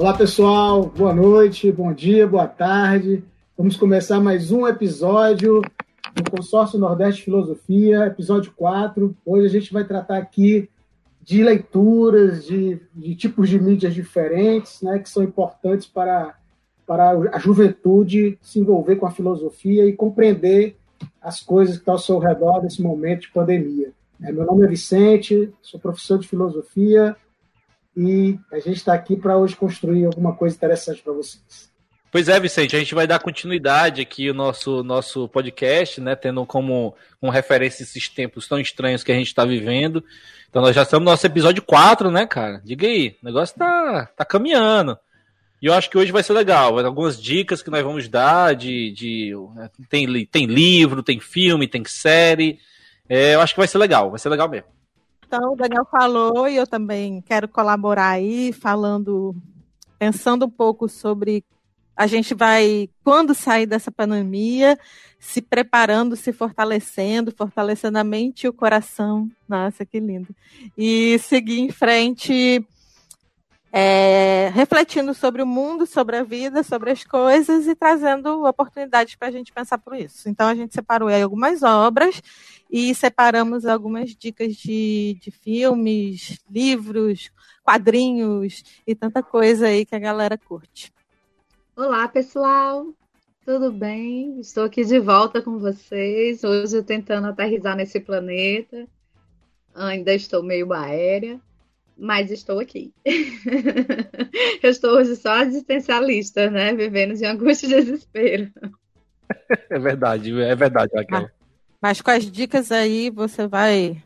Olá, pessoal. Boa noite, bom dia, boa tarde. Vamos começar mais um episódio do Consórcio Nordeste Filosofia, episódio 4. Hoje a gente vai tratar aqui de leituras, de, de tipos de mídias diferentes, né, que são importantes para, para a juventude se envolver com a filosofia e compreender as coisas que estão ao seu redor nesse momento de pandemia. É, meu nome é Vicente, sou professor de filosofia e a gente está aqui para hoje construir alguma coisa interessante para vocês. Pois é, Vicente, a gente vai dar continuidade aqui ao nosso, nosso podcast, né, tendo como, como referência esses tempos tão estranhos que a gente está vivendo. Então nós já estamos no nosso episódio 4, né, cara? Diga aí, o negócio tá, tá caminhando. E eu acho que hoje vai ser legal. Algumas dicas que nós vamos dar de. de tem, tem livro, tem filme, tem série. É, eu acho que vai ser legal, vai ser legal mesmo. Então, o Daniel falou e eu também quero colaborar aí, falando, pensando um pouco sobre a gente vai, quando sair dessa pandemia, se preparando, se fortalecendo, fortalecendo a mente e o coração. Nossa, que lindo. E seguir em frente é, refletindo sobre o mundo, sobre a vida, sobre as coisas e trazendo oportunidades para a gente pensar por isso. Então a gente separou aí algumas obras e separamos algumas dicas de, de filmes, livros, quadrinhos e tanta coisa aí que a galera curte. Olá, pessoal! Tudo bem? Estou aqui de volta com vocês. Hoje tentando aterrizar nesse planeta. Ainda estou meio aérea mas estou aqui. eu estou hoje só existencialista, né? Vivendo de angústia e desespero. É verdade, é verdade, Raquel. Mas, mas com as dicas aí você vai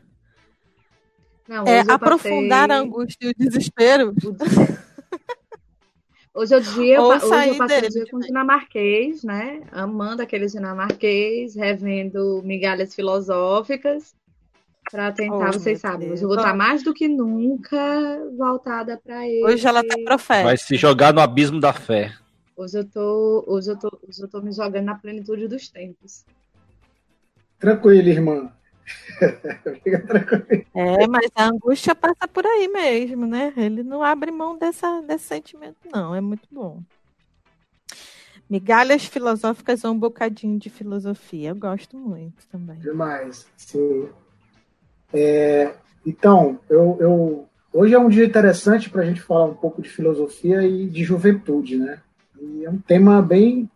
Não, é, aprofundar passei... a angústia e o desespero. Hoje é o dia, hoje eu passei o dia com dinamarquês, né? Amando aqueles dinamarquês, revendo migalhas filosóficas para tentar, oh, vocês sabem, hoje eu vou estar mais do que nunca voltada para ele. Hoje ela tá profeta. Vai se jogar no abismo da fé. Hoje eu tô, hoje eu tô, hoje eu tô me jogando na plenitude dos tempos. Tranquilo, irmã. É, mas a angústia passa por aí mesmo, né? Ele não abre mão dessa, desse sentimento, não. É muito bom. Migalhas filosóficas ou um bocadinho de filosofia. Eu gosto muito também. Demais, sim. É, então, eu, eu, hoje é um dia interessante para a gente falar um pouco de filosofia e de juventude, né? E é um tema bem.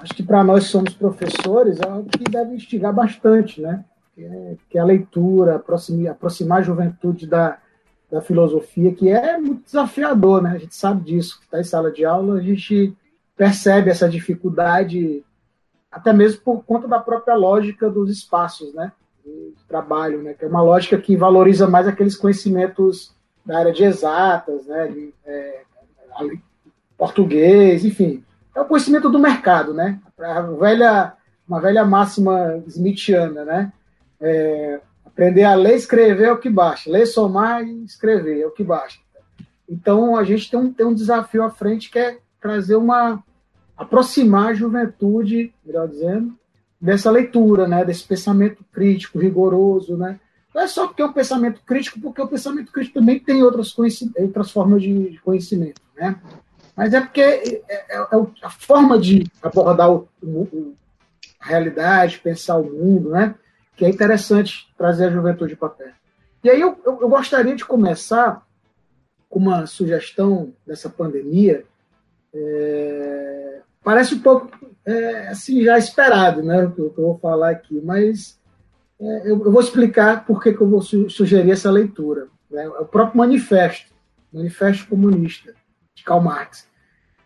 Acho que para nós somos professores é algo que deve instigar bastante, né? Que é, que é a leitura, aproximar, aproximar a juventude da, da filosofia, que é muito desafiador, né? A gente sabe disso, que está em sala de aula, a gente percebe essa dificuldade, até mesmo por conta da própria lógica dos espaços, né? Trabalho, né? Que é uma lógica que valoriza mais aqueles conhecimentos da área de exatas, né? De, é, português, enfim. É o conhecimento do mercado, né? A velha, uma velha máxima smithiana, né? É, aprender a ler e escrever é o que basta. Ler, somar e escrever é o que basta. Então, a gente tem um, tem um desafio à frente que é trazer uma... aproximar a juventude, melhor dizendo, dessa leitura, né, desse pensamento crítico, rigoroso, né? Não é só porque é um pensamento crítico, porque o pensamento crítico também tem outras, outras formas de conhecimento, né? Mas é porque é, é, é a forma de abordar o, o, a realidade, pensar o mundo, né? Que é interessante trazer a juventude para perto. E aí eu, eu, eu gostaria de começar com uma sugestão dessa pandemia. É, parece um pouco é, assim, já esperado, né, o que eu vou falar aqui, mas é, eu, eu, vou explicar por que, eu vou su sugerir essa leitura. Né, é o próprio manifesto, Manifesto Comunista, de Karl Marx.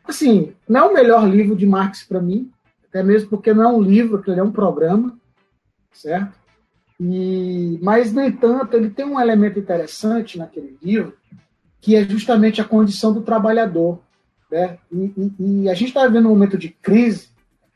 Assim, não é o melhor livro de Marx para mim, até mesmo porque não é um livro, ele é um programa, certo? E, mas, no entanto, ele tem um elemento interessante naquele livro, que é justamente a condição do trabalhador. Né? E, e, e a gente está vivendo um momento de crise,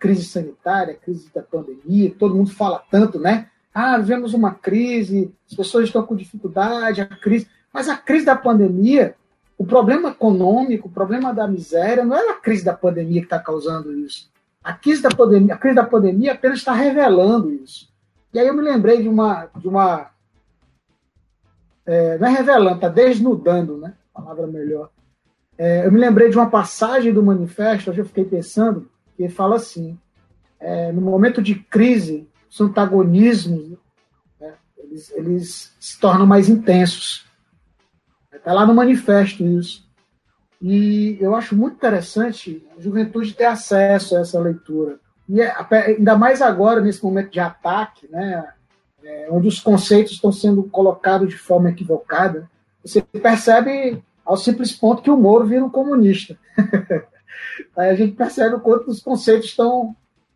crise sanitária, crise da pandemia, todo mundo fala tanto, né? Ah, vivemos uma crise, as pessoas estão com dificuldade, a crise. Mas a crise da pandemia, o problema econômico, o problema da miséria, não é a crise da pandemia que está causando isso. A crise da pandemia, a crise da pandemia apenas está revelando isso. E aí eu me lembrei de uma. De uma é, não é revelando, está desnudando, né? Palavra melhor. É, eu me lembrei de uma passagem do manifesto, hoje eu fiquei pensando, que fala assim: é, no momento de crise, os antagonismos né, eles, eles se tornam mais intensos. Está lá no manifesto isso. E eu acho muito interessante a juventude ter acesso a essa leitura. E é, ainda mais agora, nesse momento de ataque, né, é, onde os conceitos estão sendo colocados de forma equivocada, você percebe ao simples ponto que o Moro vira um comunista. Aí a gente percebe o quanto os conceitos estão,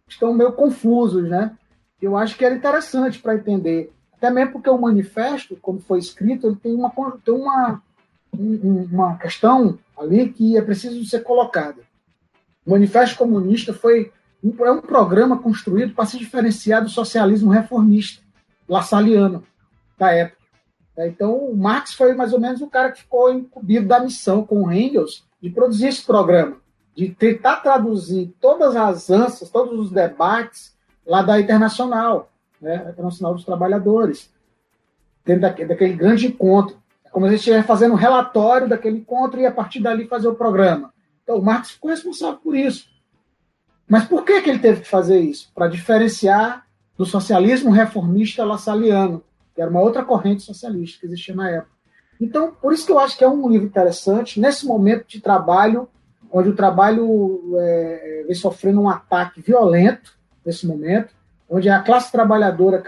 estão meio confusos, né? Eu acho que era interessante para entender. Até mesmo porque o manifesto, como foi escrito, ele tem uma, tem uma, uma questão ali que é preciso ser colocada. O Manifesto Comunista foi um, é um programa construído para se diferenciar do socialismo reformista, lassaliano, da época. É, então, o Marx foi mais ou menos o cara que ficou incumbido da missão com o Engels de produzir esse programa, de tentar traduzir todas as ânsias, todos os debates lá da Internacional, né, Internacional dos Trabalhadores, dentro daquele, daquele grande encontro. É como se a gente estivesse fazendo um relatório daquele encontro e a partir dali fazer o programa. Então, o Marx ficou responsável por isso. Mas por que, que ele teve que fazer isso? Para diferenciar do socialismo reformista lassaliano, que era uma outra corrente socialista que existia na época. Então, por isso que eu acho que é um livro interessante, nesse momento de trabalho, onde o trabalho é, vem sofrendo um ataque violento, nesse momento, onde a classe trabalhadora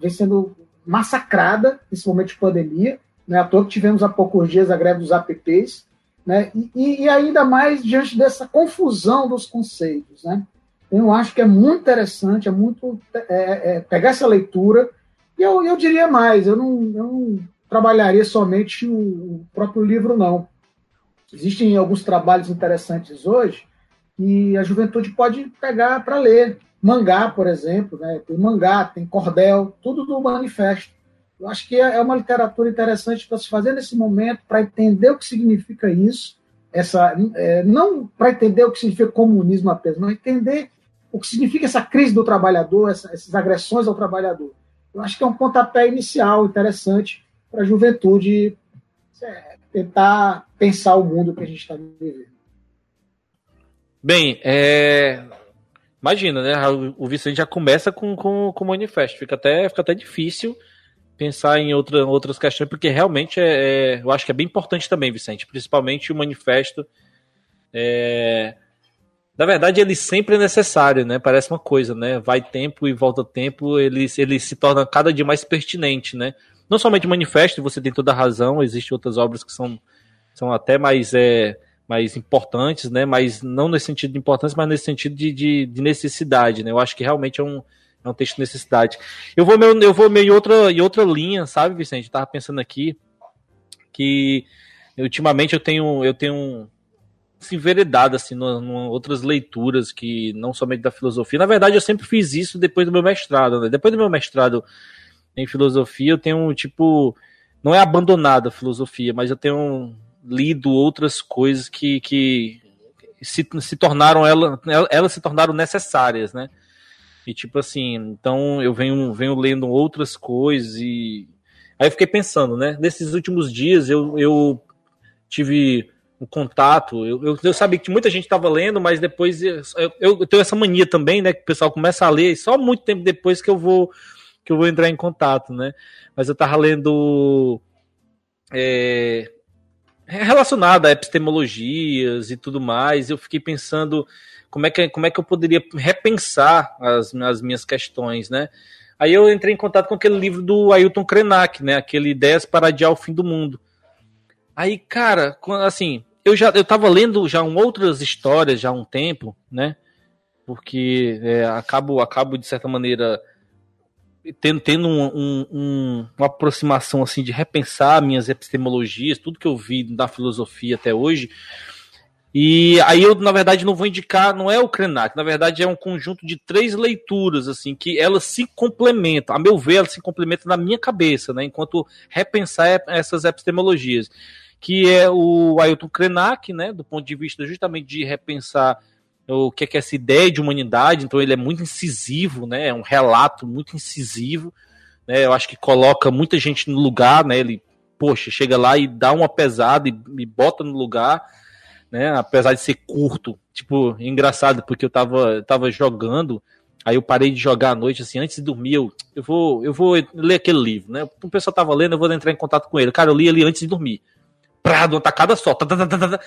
vem sendo massacrada nesse momento de pandemia, né, à toa que tivemos há poucos dias a greve dos APPs, né, e, e ainda mais diante dessa confusão dos conceitos. Né. Eu acho que é muito interessante, é muito é, é, pegar essa leitura e eu, eu diria mais, eu não, eu não trabalharia somente o, o próprio livro, não. Existem alguns trabalhos interessantes hoje que a juventude pode pegar para ler. Mangá, por exemplo, né? tem mangá, tem cordel, tudo do manifesto. Eu acho que é, é uma literatura interessante para se fazer nesse momento, para entender o que significa isso, essa, é, não para entender o que significa comunismo apenas, mas entender o que significa essa crise do trabalhador, essa, essas agressões ao trabalhador eu acho que é um pontapé inicial interessante para a juventude é, tentar pensar o mundo que a gente está vivendo. Bem, é... imagina, né? O Vicente já começa com, com, com o manifesto. Fica até, fica até difícil pensar em outra, outras questões, porque realmente é, é, eu acho que é bem importante também, Vicente, principalmente o manifesto. É, na verdade, ele sempre é necessário, né? Parece uma coisa, né? Vai tempo e volta tempo, ele, ele se torna cada dia mais pertinente, né? Não somente o manifesto, você tem toda a razão, existem outras obras que são, são até mais, é, mais importantes, né? Mas não nesse sentido de importância, mas nesse sentido de, de, de necessidade, né? Eu acho que realmente é um, é um texto de necessidade. Eu vou meio, eu vou meio em outra, em outra linha, sabe, Vicente? Eu tava pensando aqui que ultimamente eu tenho, eu tenho se enveredado assim, no, outras leituras que não somente da filosofia. Na verdade, eu sempre fiz isso depois do meu mestrado. Né? Depois do meu mestrado em filosofia, eu tenho tipo não é abandonado a filosofia, mas eu tenho lido outras coisas que, que se, se tornaram ela, elas se tornaram necessárias, né? E tipo assim, então eu venho, venho lendo outras coisas e aí eu fiquei pensando, né? Nesses últimos dias eu, eu tive o contato. Eu, eu, eu, sabia que muita gente estava lendo, mas depois eu, eu, tenho essa mania também, né? Que o pessoal começa a ler e só muito tempo depois que eu vou que eu vou entrar em contato, né? Mas eu estava lendo é, relacionado a epistemologias e tudo mais. Eu fiquei pensando como é que, como é que eu poderia repensar as, as minhas questões, né? Aí eu entrei em contato com aquele livro do Ailton Krenak, né? Aquele Ideias para Adiar o Fim do Mundo. Aí, cara, assim, eu já eu tava lendo já um, outras histórias já há um tempo, né? Porque é, acabo, acabo, de certa maneira, tendo, tendo um, um, um, uma aproximação assim de repensar minhas epistemologias, tudo que eu vi da filosofia até hoje. E aí eu, na verdade, não vou indicar, não é o Krenak, na verdade é um conjunto de três leituras, assim, que elas se complementam. A meu ver, elas se complementam na minha cabeça, né? Enquanto repensar essas epistemologias que é o Ailton Krenak, né, do ponto de vista justamente de repensar o que é, que é essa ideia de humanidade, então ele é muito incisivo, né, é um relato muito incisivo, né, eu acho que coloca muita gente no lugar, né, ele, poxa, chega lá e dá uma pesada e, e bota no lugar, né? Apesar de ser curto, tipo, engraçado, porque eu tava, tava jogando, aí eu parei de jogar à noite, assim, antes de dormir, eu, eu, vou, eu vou ler aquele livro, né? O pessoal tava lendo, eu vou entrar em contato com ele. Cara, eu li ele antes de dormir. Prado, uma tacada só. Tá, tá, tá,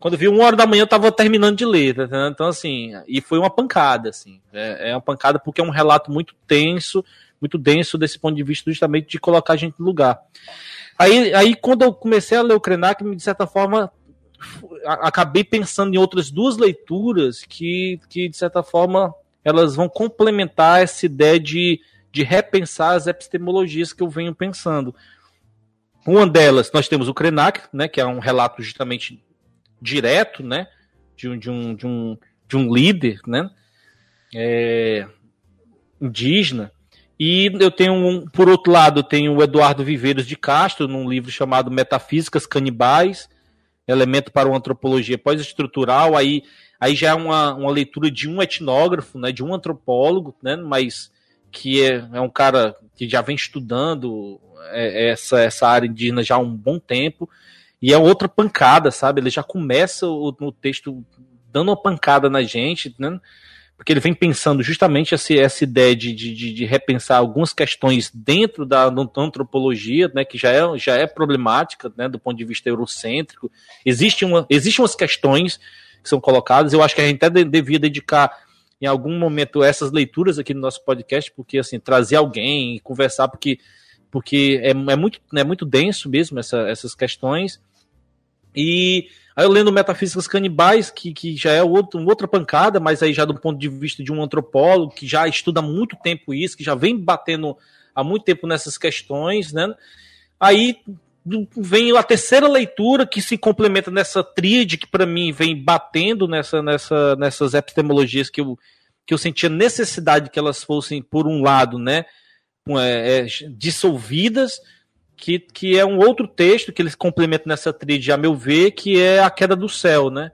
Quando vi uma hora da manhã, eu tava terminando de ler. Então, assim, e foi uma pancada, assim. É, é uma pancada porque é um relato muito tenso, muito denso desse ponto de vista, justamente de colocar a gente no lugar. Aí, aí quando eu comecei a ler o Krenak, de certa forma, acabei pensando em outras duas leituras que, que de certa forma, elas vão complementar essa ideia de, de repensar as epistemologias que eu venho pensando. Uma delas, nós temos o Krenak, né, que é um relato justamente direto, né, de um, de um, de um, de um líder, né, é, indígena. E eu tenho, um, por outro lado, tenho o Eduardo Viveiros de Castro, num livro chamado Metafísicas Canibais, Elemento para uma Antropologia Pós-Estrutural, aí, aí já é uma, uma leitura de um etnógrafo, né, de um antropólogo, né, mas que é, é um cara que já vem estudando essa, essa área indígena já há um bom tempo. E é outra pancada, sabe? Ele já começa o, no texto dando uma pancada na gente, né? Porque ele vem pensando justamente essa, essa ideia de, de, de repensar algumas questões dentro da, da antropologia, né, que já é, já é problemática né, do ponto de vista eurocêntrico. Existe uma, existem umas questões que são colocadas, eu acho que a gente até devia dedicar em algum momento essas leituras aqui no nosso podcast, porque assim, trazer alguém, conversar, porque porque é, é, muito, é muito denso mesmo essa, essas questões. E aí eu lendo Metafísicas Canibais, que, que já é outro, outra pancada, mas aí já do ponto de vista de um antropólogo que já estuda há muito tempo isso, que já vem batendo há muito tempo nessas questões, né? Aí vem a terceira leitura que se complementa nessa tríade que para mim vem batendo nessa, nessa, nessas epistemologias que eu, que eu sentia necessidade que elas fossem, por um lado, né, é, é, dissolvidas, que, que é um outro texto que eles complementam nessa tríade, a meu ver, que é A Queda do Céu, né?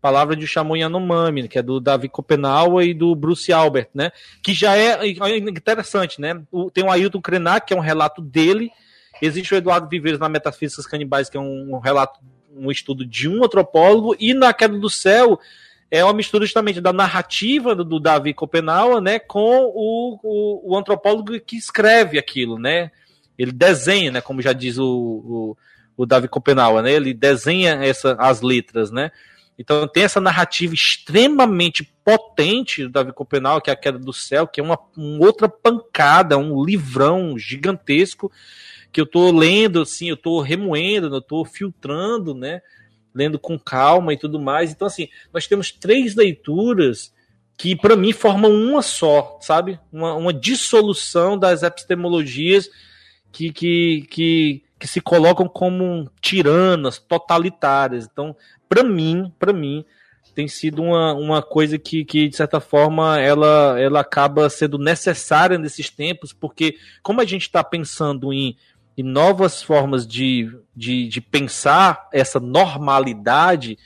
Palavra de Shamun Yanomami, que é do Davi Copenaua e do Bruce Albert, né? Que já é, é interessante, né? Tem o Ailton Krenak, que é um relato dele. Existe o Eduardo Viveiros na Metafísicas Canibais, que é um relato, um estudo de um antropólogo. E na Queda do Céu é uma mistura justamente da narrativa do, do Davi Copenaua, né, com o, o, o, antropólogo que escreve aquilo, né? Ele desenha, né, como já diz o, o, o Davi Copenaua, né? Ele desenha essa, as letras, né? Então tem essa narrativa extremamente potente do Davi Copenaua, que é a Queda do Céu, que é uma, uma outra pancada, um livrão gigantesco que eu tô lendo, assim, eu tô remoendo, eu tô filtrando, né? Lendo com calma e tudo mais. Então, assim, nós temos três leituras que, para mim, formam uma só, sabe? Uma, uma dissolução das epistemologias que, que, que, que se colocam como tiranas, totalitárias. Então, para mim, para mim, tem sido uma, uma coisa que, que, de certa forma, ela, ela acaba sendo necessária nesses tempos, porque como a gente está pensando em e novas formas de, de, de pensar essa normalidade,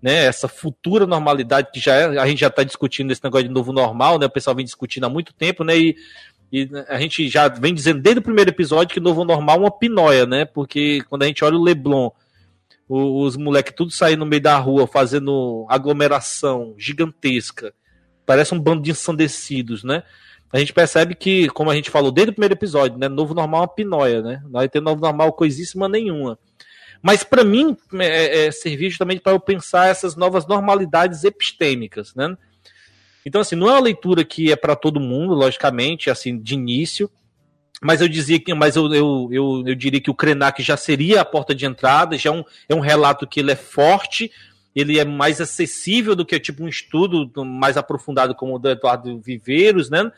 né, essa futura normalidade que já é, a gente já está discutindo esse negócio de novo normal, né, o pessoal vem discutindo há muito tempo, né, e, e a gente já vem dizendo desde o primeiro episódio que novo normal é uma pinóia, né, porque quando a gente olha o Leblon, os moleques tudo saindo no meio da rua fazendo aglomeração gigantesca, parece um bando de ensandecidos, né, a gente percebe que, como a gente falou desde o primeiro episódio, né, novo normal é uma pinóia, né? Não vai ter novo normal coisíssima nenhuma. Mas para mim é, é, servir justamente para eu pensar essas novas normalidades epistêmicas, né? Então assim, não é uma leitura que é para todo mundo, logicamente, assim de início. Mas eu dizia que, mas eu, eu, eu, eu diria que o Krenak já seria a porta de entrada, já é um, é um relato que ele é forte, ele é mais acessível do que tipo um estudo mais aprofundado como o do Eduardo Viveiros, né?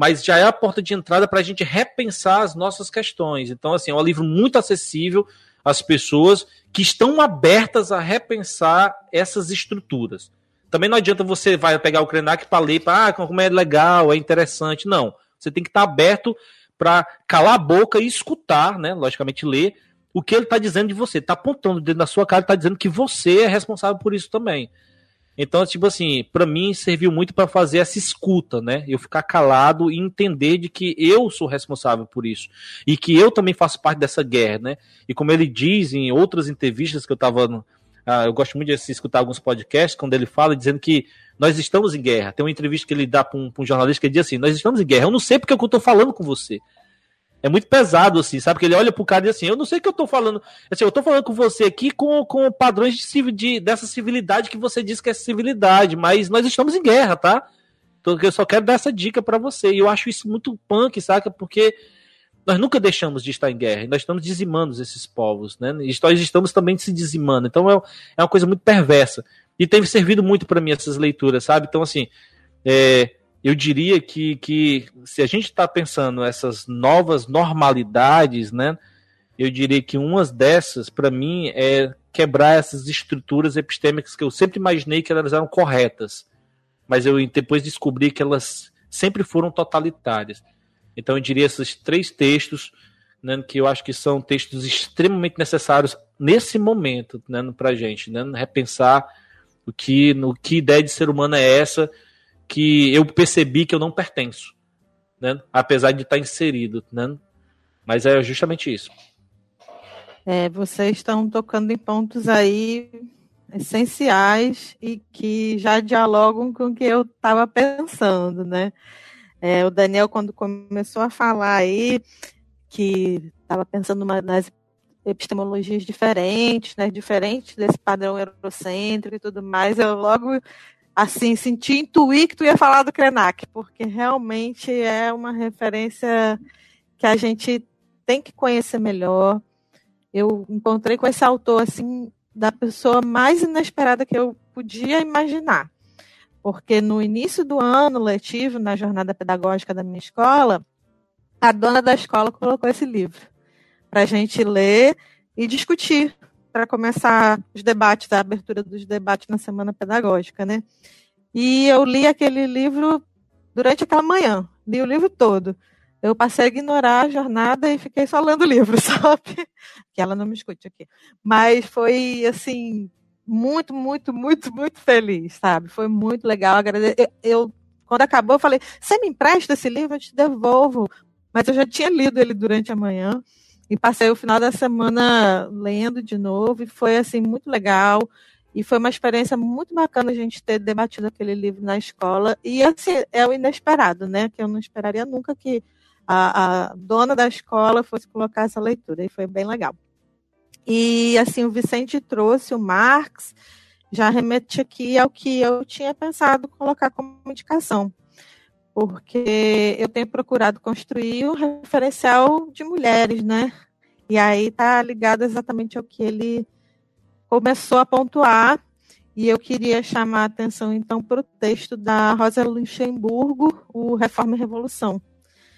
Mas já é a porta de entrada para a gente repensar as nossas questões. Então, assim, é um livro muito acessível às pessoas que estão abertas a repensar essas estruturas. Também não adianta você vai pegar o Krenak para ler, para ah, como é legal, é interessante. Não. Você tem que estar tá aberto para calar a boca e escutar, né? Logicamente, ler o que ele está dizendo de você. Está apontando dentro da sua cara, está dizendo que você é responsável por isso também. Então, tipo assim, para mim serviu muito para fazer essa escuta, né? Eu ficar calado e entender de que eu sou responsável por isso e que eu também faço parte dessa guerra, né? E como ele diz em outras entrevistas que eu estava Ah, eu gosto muito de escutar alguns podcasts quando ele fala dizendo que nós estamos em guerra. Tem uma entrevista que ele dá para um, um, jornalista que ele diz assim: Nós estamos em guerra. Eu não sei porque eu estou falando com você. É muito pesado, assim, sabe? Que ele olha pro cara e diz assim: Eu não sei o que eu estou falando. Assim, eu estou falando com você aqui com, com padrões de, de, dessa civilidade que você diz que é civilidade, mas nós estamos em guerra, tá? Então eu só quero dar essa dica para você. E eu acho isso muito punk, saca? Porque nós nunca deixamos de estar em guerra, nós estamos dizimando esses povos, né? E nós estamos também se dizimando. Então é, é uma coisa muito perversa. E tem servido muito para mim essas leituras, sabe? Então, assim, é, eu diria que, que se a gente está pensando essas novas normalidades, né? Eu diria que uma dessas, para mim, é quebrar essas estruturas epistêmicas que eu sempre imaginei que elas eram corretas, mas eu depois descobri que elas sempre foram totalitárias. Então eu diria esses três textos, né, que eu acho que são textos extremamente necessários nesse momento, né, para a gente, né, repensar o que, no que ideia de ser humano é essa que eu percebi que eu não pertenço, né, apesar de estar inserido, né, mas é justamente isso. É, vocês estão tocando em pontos aí essenciais e que já dialogam com o que eu estava pensando, né? É, o Daniel, quando começou a falar aí, que estava pensando uma, nas epistemologias diferentes, né, diferentes desse padrão eurocêntrico e tudo mais, eu logo assim senti intuir que tu ia falar do Krenak, porque realmente é uma referência que a gente tem que conhecer melhor. Eu encontrei com esse autor assim da pessoa mais inesperada que eu podia imaginar porque no início do ano letivo, na jornada pedagógica da minha escola, a dona da escola colocou esse livro para a gente ler e discutir, para começar os debates, a abertura dos debates na semana pedagógica, né? E eu li aquele livro durante aquela manhã, li o livro todo. Eu passei a ignorar a jornada e fiquei só lendo o livro, sabe? Que ela não me escute aqui. Mas foi, assim, muito, muito, muito, muito feliz, sabe? Foi muito legal. Eu, quando acabou, eu falei: você me empresta esse livro? Eu te devolvo. Mas eu já tinha lido ele durante a manhã e passei o final da semana lendo de novo e foi assim muito legal. E foi uma experiência muito bacana a gente ter debatido aquele livro na escola. E assim, é o inesperado, né? Que eu não esperaria nunca que a, a dona da escola fosse colocar essa leitura. E foi bem legal. E assim, o Vicente trouxe o Marx, já remete aqui ao que eu tinha pensado colocar como indicação, porque eu tenho procurado construir um referencial de mulheres, né? E aí está ligado exatamente ao que ele começou a pontuar, e eu queria chamar a atenção então para o texto da Rosa Luxemburgo, o Reforma e Revolução.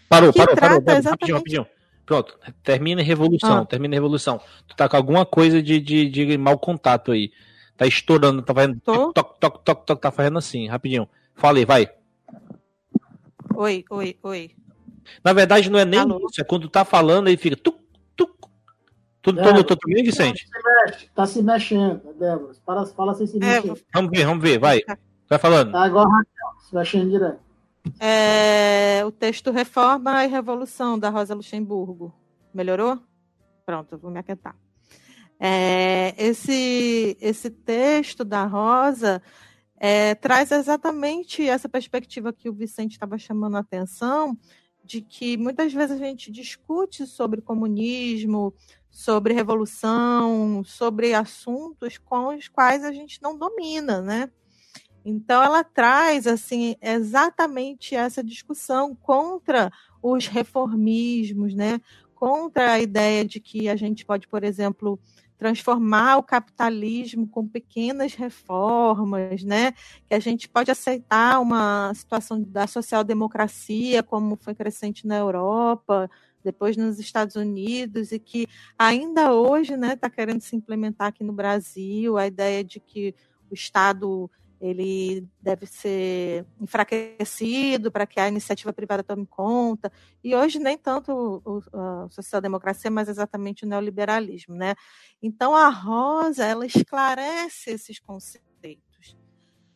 Parou, parou, parou, parou, rapidinho, rapidinho. Pronto, termina em revolução, ah. termina em revolução. Tu tá com alguma coisa de, de, de mau contato aí. Tá estourando, tá fazendo toque, toque, toque, toque, tá fazendo assim, rapidinho. Fala aí, vai. Oi, oi, oi. Na verdade, não é nem Alô? isso, é quando tá falando aí fica tuc, tuc. Tu, é, notou também, Vicente? Tá se, mexe, tá se mexendo, Débora. Para, fala sem se é, mexer. Vamos ver, vamos ver, vai. Vai falando. Tá igual Raquel, se mexendo direto. É, o texto Reforma e Revolução, da Rosa Luxemburgo. Melhorou? Pronto, vou me aquietar. É, esse, esse texto da Rosa é, traz exatamente essa perspectiva que o Vicente estava chamando a atenção, de que muitas vezes a gente discute sobre comunismo, sobre revolução, sobre assuntos com os quais a gente não domina, né? Então ela traz assim exatamente essa discussão contra os reformismos, né? Contra a ideia de que a gente pode, por exemplo, transformar o capitalismo com pequenas reformas, né? Que a gente pode aceitar uma situação da social-democracia como foi crescente na Europa, depois nos Estados Unidos e que ainda hoje, né, está querendo se implementar aqui no Brasil a ideia de que o Estado ele deve ser enfraquecido para que a iniciativa privada tome conta. E hoje nem tanto a social-democracia, mas exatamente o neoliberalismo, né? Então a Rosa ela esclarece esses conceitos.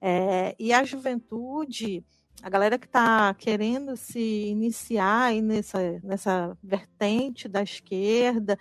É, e a juventude, a galera que está querendo se iniciar nessa, nessa vertente da esquerda,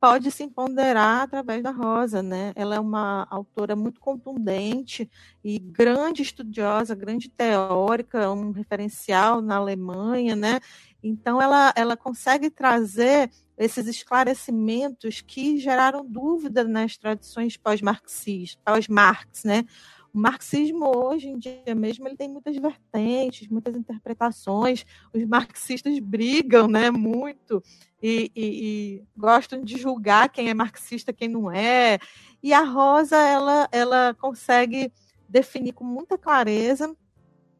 pode se empoderar através da Rosa, né? Ela é uma autora muito contundente e grande estudiosa, grande teórica, um referencial na Alemanha, né? Então ela, ela consegue trazer esses esclarecimentos que geraram dúvida nas tradições pós-marxistas, pós-Marx, né? O marxismo hoje em dia mesmo ele tem muitas vertentes, muitas interpretações. Os marxistas brigam, né, muito e, e, e, gostam de julgar quem é marxista, quem não é. E a Rosa ela ela consegue definir com muita clareza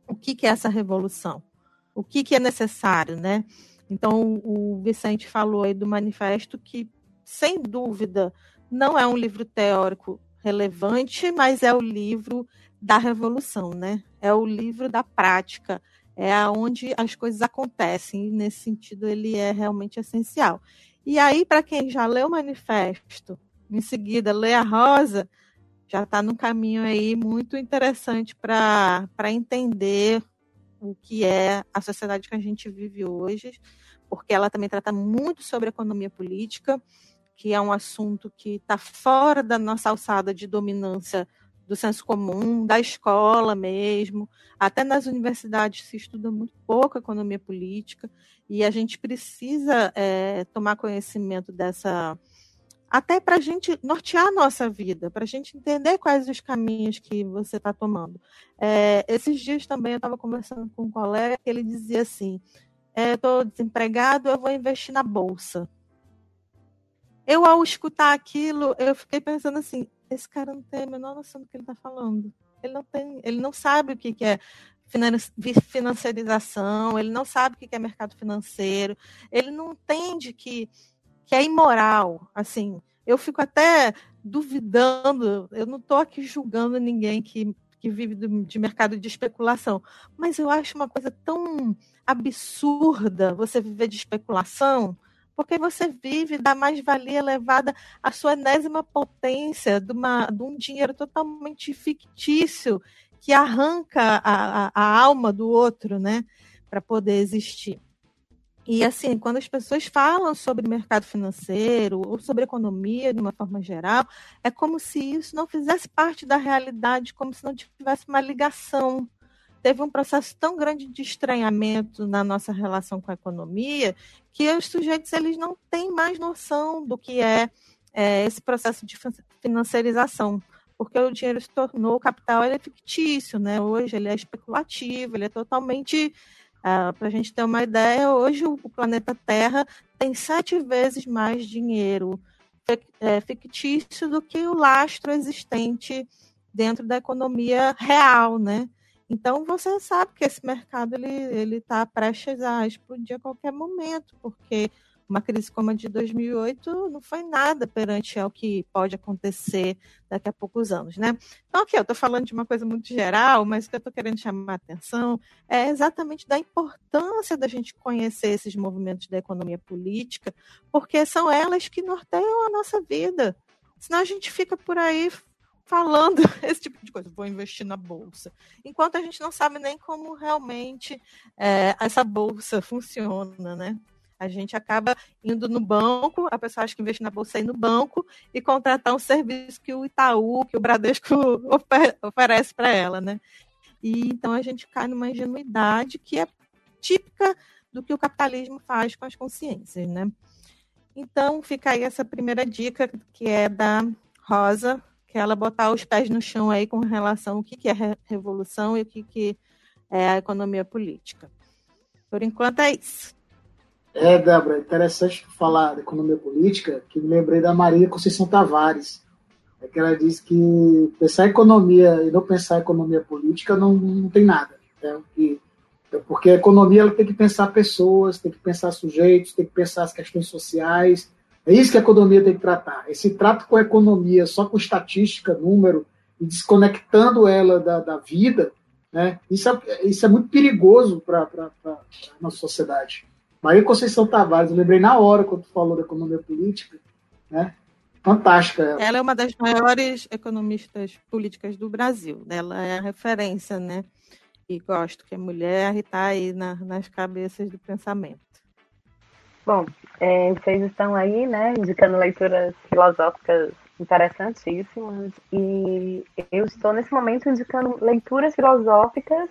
o que, que é essa revolução, o que, que é necessário, né? Então o Vicente falou aí do manifesto que sem dúvida não é um livro teórico relevante, mas é o livro da revolução, né? É o livro da prática, é aonde as coisas acontecem. E nesse sentido, ele é realmente essencial. E aí, para quem já leu o manifesto, em seguida lê a Rosa, já está no caminho aí muito interessante para entender o que é a sociedade que a gente vive hoje, porque ela também trata muito sobre economia política que é um assunto que está fora da nossa alçada de dominância do senso comum, da escola mesmo. Até nas universidades se estuda muito pouco economia política, e a gente precisa é, tomar conhecimento dessa. Até para a gente nortear a nossa vida, para a gente entender quais os caminhos que você está tomando. É, esses dias também eu estava conversando com um colega que ele dizia assim: estou é, desempregado, eu vou investir na bolsa. Eu, ao escutar aquilo, eu fiquei pensando assim: esse cara não tem a menor noção do que ele está falando. Ele não tem, ele não sabe o que, que é financiarização, ele não sabe o que é mercado financeiro, ele não entende que, que é imoral. Assim, eu fico até duvidando, eu não estou aqui julgando ninguém que, que vive de mercado de especulação, mas eu acho uma coisa tão absurda você viver de especulação porque você vive da mais-valia elevada à sua enésima potência de, uma, de um dinheiro totalmente fictício que arranca a, a, a alma do outro, né, para poder existir. E assim, quando as pessoas falam sobre mercado financeiro ou sobre economia de uma forma geral, é como se isso não fizesse parte da realidade, como se não tivesse uma ligação teve um processo tão grande de estranhamento na nossa relação com a economia que os sujeitos eles não têm mais noção do que é, é esse processo de financiarização porque o dinheiro se tornou, o capital ele é fictício, né? Hoje ele é especulativo, ele é totalmente. Ah, Para a gente ter uma ideia, hoje o, planeta Terra tem sete vezes mais dinheiro é, fictício do que o lastro existente dentro da economia real, né? Então você sabe que esse mercado ele ele está prestes a explodir a qualquer momento, porque uma crise como a de 2008 não foi nada perante ao que pode acontecer daqui a poucos anos, né? Então, aqui eu estou falando de uma coisa muito geral, mas o que eu estou querendo chamar a atenção é exatamente da importância da gente conhecer esses movimentos da economia política, porque são elas que norteiam a nossa vida. Senão a gente fica por aí falando esse tipo de coisa, vou investir na bolsa. Enquanto a gente não sabe nem como realmente é, essa bolsa funciona, né? A gente acaba indo no banco, a pessoa acha que investir na bolsa é ir no banco e contratar um serviço que o Itaú, que o Bradesco oferece para ela, né? E então a gente cai numa ingenuidade que é típica do que o capitalismo faz com as consciências, né? Então fica aí essa primeira dica que é da Rosa que é ela botar os pés no chão aí com relação ao que, que é revolução e o que, que é a economia política. Por enquanto é isso. É, Débora, interessante falar da economia política, que me lembrei da Maria Conceição Tavares, é que ela diz que pensar economia e não pensar economia política não, não tem nada. Né? E, porque a economia ela tem que pensar pessoas, tem que pensar sujeitos, tem que pensar as questões sociais, é isso que a economia tem que tratar. Esse trato com a economia só com estatística, número, e desconectando ela da, da vida, né? isso, é, isso é muito perigoso para a nossa sociedade. Maria Conceição Tavares, eu lembrei na hora quando tu falou da economia política, né? Fantástica. Ela. ela é uma das maiores economistas políticas do Brasil. Ela é a referência, né? E gosto que a mulher está aí na, nas cabeças do pensamento. Bom, é, vocês estão aí, né, indicando leituras filosóficas interessantíssimas e eu estou nesse momento indicando leituras filosóficas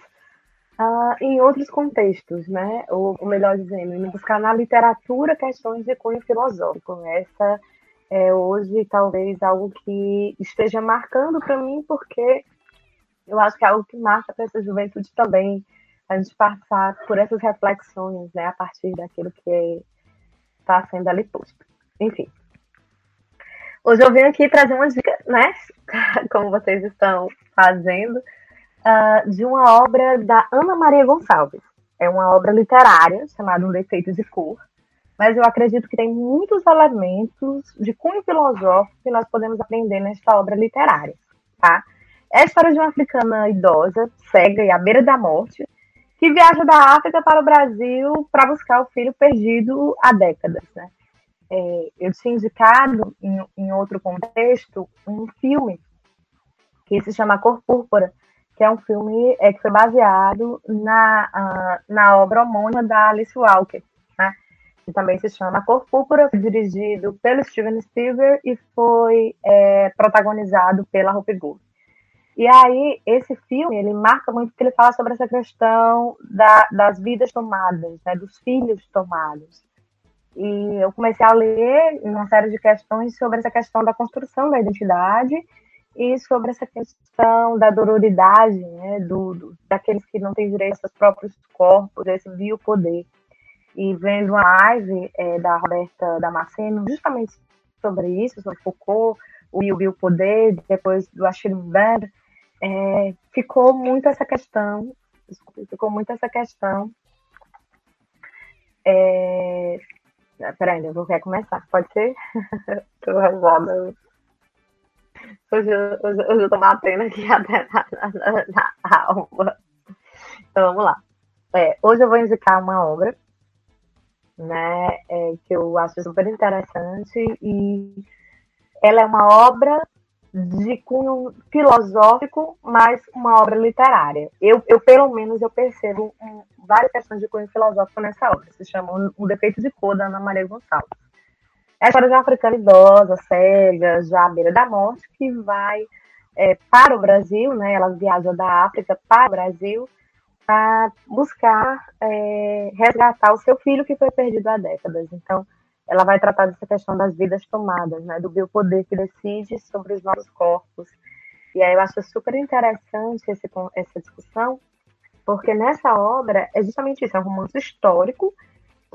uh, em outros contextos, né? Ou, ou melhor dizendo, buscar na literatura questões de cunho filosófico. Essa é hoje talvez algo que esteja marcando para mim, porque eu acho que é algo que marca para essa juventude também, a gente passar por essas reflexões, né, a partir daquilo que está sendo ali posto. Enfim. Hoje eu vim aqui trazer uma dica, né, como vocês estão fazendo, uh, de uma obra da Ana Maria Gonçalves. É uma obra literária chamada Um Defeito de Cor, mas eu acredito que tem muitos elementos de cunho filosófico que nós podemos aprender nesta obra literária, tá? É a história de uma africana idosa, cega e à beira da morte, que viaja da África para o Brasil para buscar o filho perdido há décadas, né? É, eu tinha indicado, em, em outro contexto, um filme que se chama Cor Púrpura, que é um filme é, que foi baseado na, uh, na obra homônima da Alice Walker, né? que também se chama Cor Púrpura, dirigido pelo Steven Spielberg e foi é, protagonizado pela Rupi Gould. E aí, esse filme, ele marca muito porque ele fala sobre essa questão da, das vidas tomadas, né, dos filhos tomados. E eu comecei a ler uma série de questões sobre essa questão da construção da identidade e sobre essa questão da dororidade, né, do, do, daqueles que não têm direito aos próprios corpos, esse biopoder. E vendo uma live é, da Roberta Damasceno justamente sobre isso, sobre Foucault, o biopoder, depois do Achille é, ficou muito essa questão, ficou muito essa questão. É, peraí, eu vou recomeçar, pode ser? Tô rasgada. Hoje, hoje, hoje eu tô batendo aqui até na, na, na alma. Então vamos lá. É, hoje eu vou indicar uma obra né, é, que eu acho super interessante e ela é uma obra de cunho filosófico, mas uma obra literária. Eu, eu pelo menos, eu percebo um, várias questões de cunho filosófico nessa obra. Se chama O Defeito de Cor, da Ana Maria Gonçalves. É a história de uma africana idosa, cega, já à beira da morte, que vai é, para o Brasil, né? Ela viaja da África para o Brasil para buscar é, resgatar o seu filho que foi perdido há décadas. Então, ela vai tratar dessa questão das vidas tomadas, né? Do biopoder que decide sobre os nossos corpos. E aí eu acho super interessante esse, essa discussão, porque nessa obra é justamente isso, é um romance histórico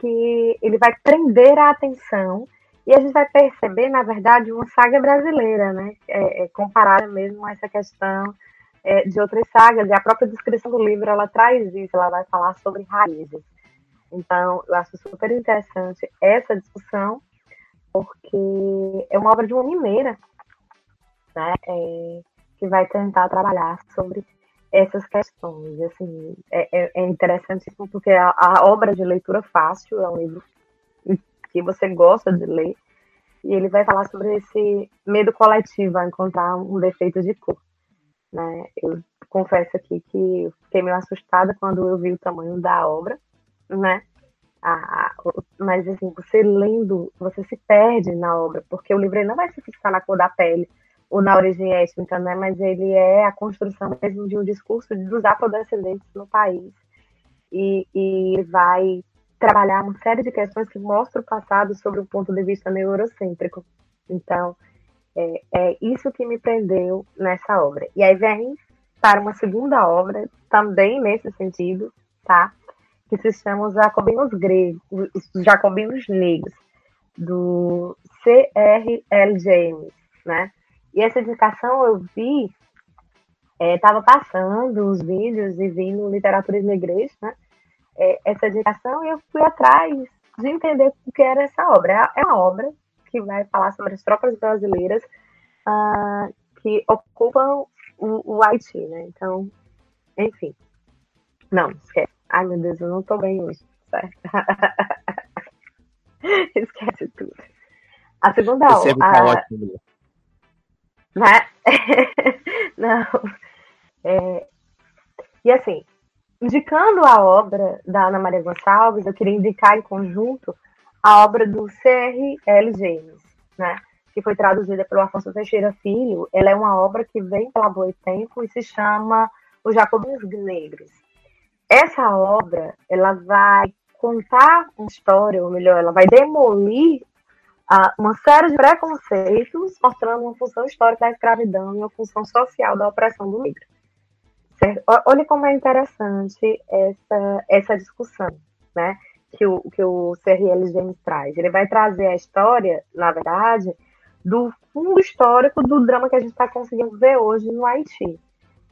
que ele vai prender a atenção e a gente vai perceber, na verdade, uma saga brasileira, né? É, é comparada mesmo a essa questão é, de outras sagas. E a própria descrição do livro ela traz isso, ela vai falar sobre raízes. Então, eu acho super interessante essa discussão, porque é uma obra de uma mineira, né? É, que vai tentar trabalhar sobre essas questões. Assim, é, é, é interessantíssimo porque a, a obra de leitura fácil é um livro que você gosta de ler, e ele vai falar sobre esse medo coletivo a encontrar um defeito de cor. Né? Eu confesso aqui que fiquei meio assustada quando eu vi o tamanho da obra, né? Ah, mas assim, você lendo, você se perde na obra, porque o livro não vai se fixar na cor da pele ou na origem étnica, né? Mas ele é a construção mesmo de um discurso dos afrodescendentes no país. E, e vai trabalhar uma série de questões que mostram o passado sobre um ponto de vista neurocêntrico. Então, é, é isso que me prendeu nessa obra. E aí vem para uma segunda obra, também nesse sentido, tá? Que se chama Os Jacobinos Gregos, os Jacobinos Negros, do C.R.L. James, né? E essa indicação eu vi, estava é, passando os vídeos e vi no Literatura Negres, né? é, essa indicação e eu fui atrás de entender o que era essa obra. É uma obra que vai falar sobre as tropas brasileiras uh, que ocupam o, o, Haiti, né? Então, enfim. Não, esquece. Ai, meu Deus, eu não tô bem hoje, certo? esquece tudo. A segunda obra. Tá ótimo. Né? não. É, e assim, Indicando a obra da Ana Maria Gonçalves, eu queria indicar em conjunto a obra do C.R.L. James, né? que foi traduzida pelo Afonso Teixeira Filho. Ela é uma obra que vem pela Boa Tempo e se chama Os Jacobinos Negros. Essa obra, ela vai contar uma história, ou melhor, ela vai demolir uh, uma série de preconceitos, mostrando uma função histórica da escravidão e uma função social da opressão do negro. Olha como é interessante essa, essa discussão, né? Que o, que o CRL James traz. Ele vai trazer a história, na verdade, do fundo histórico do drama que a gente está conseguindo ver hoje no Haiti.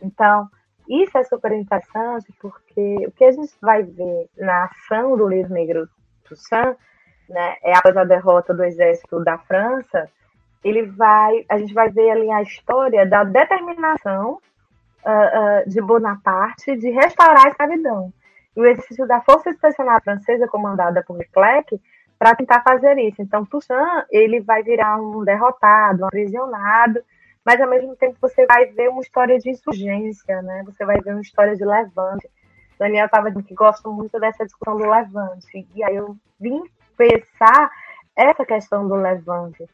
Então, isso é super interessante porque o que a gente vai ver na ação do livro negro Toussaint, né, é após a derrota do exército da França, ele vai, a gente vai ver ali a história da determinação uh, uh, de Bonaparte de restaurar a escravidão. E o exercício da Força Especial Francesa, comandada por Leclerc, para tentar fazer isso. Então, Toussaint, ele vai virar um derrotado, um aprisionado, mas ao mesmo tempo você vai ver uma história de insurgência, né? Você vai ver uma história de levante. Daniel estava dizendo que gosta muito dessa discussão do levante, e aí eu vim pensar essa questão do levante.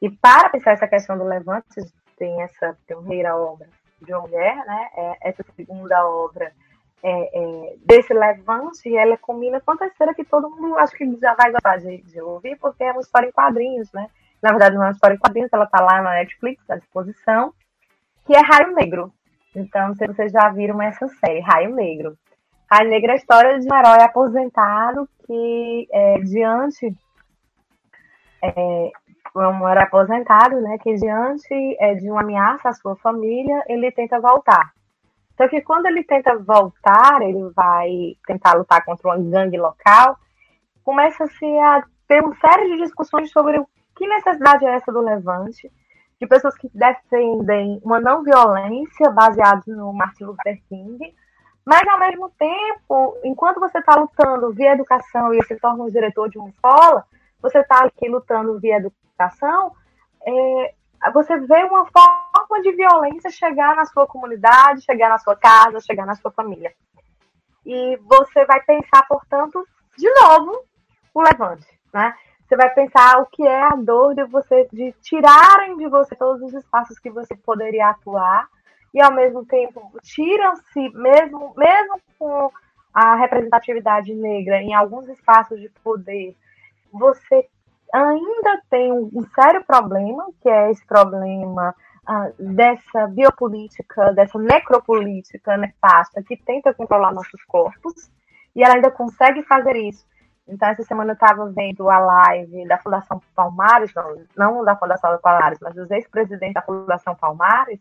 E para pensar essa questão do levante, tem essa primeira obra de uma mulher, né? É essa segunda obra é, é, desse levante, e ela combina com a terceira que todo mundo acho que já vai gostar de, de, ouvir, porque é uma história em quadrinhos, né? Na verdade, é uma história em quadrinhos, ela tá lá na Netflix, à disposição, que é Raio Negro. Então, se vocês já viram essa série, Raio Negro. Raio Negro é a história de um herói aposentado que, é, diante. É, um herói aposentado, né? Que diante é, de uma ameaça à sua família, ele tenta voltar. Só que quando ele tenta voltar, ele vai tentar lutar contra uma gangue local, começa-se a ter uma série de discussões sobre o que necessidade é essa do levante, de pessoas que defendem uma não violência baseada no Martin Luther King, mas ao mesmo tempo, enquanto você está lutando via educação e se torna um diretor de uma escola, você está aqui lutando via educação, é, você vê uma forma de violência chegar na sua comunidade, chegar na sua casa, chegar na sua família. E você vai pensar, portanto, de novo, o levante, né? Você vai pensar o que é a dor de você de tirarem de você todos os espaços que você poderia atuar e ao mesmo tempo tiram-se mesmo mesmo com a representatividade negra em alguns espaços de poder, você ainda tem um sério problema, que é esse problema ah, dessa biopolítica, dessa necropolítica nefasta que tenta controlar nossos corpos, e ela ainda consegue fazer isso. Então, essa semana eu estava vendo a live da Fundação Palmares, não, não da Fundação Palmares, mas dos ex-presidentes da Fundação Palmares,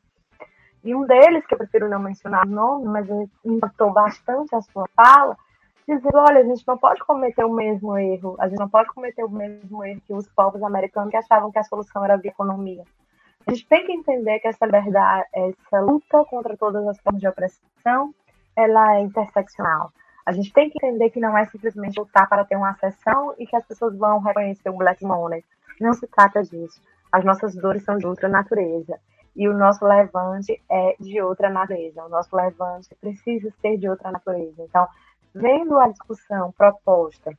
e um deles, que eu prefiro não mencionar o nome, mas impactou bastante a sua fala, dizer, olha, a gente não pode cometer o mesmo erro, a gente não pode cometer o mesmo erro que os povos americanos que achavam que a solução era a economia. A gente tem que entender que essa verdade, essa luta contra todas as formas de opressão, ela é interseccional. A gente tem que entender que não é simplesmente lutar para ter uma acessão e que as pessoas vão reconhecer o Black Money. Não se trata disso. As nossas dores são de outra natureza. E o nosso levante é de outra natureza. O nosso levante precisa ser de outra natureza. Então, vendo a discussão proposta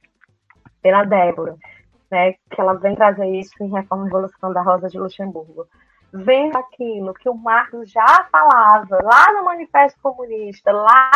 pela Débora, né, que ela vem trazer isso em Reforma e Revolução da Rosa de Luxemburgo, vendo aquilo que o Marcos já falava lá no Manifesto Comunista, lá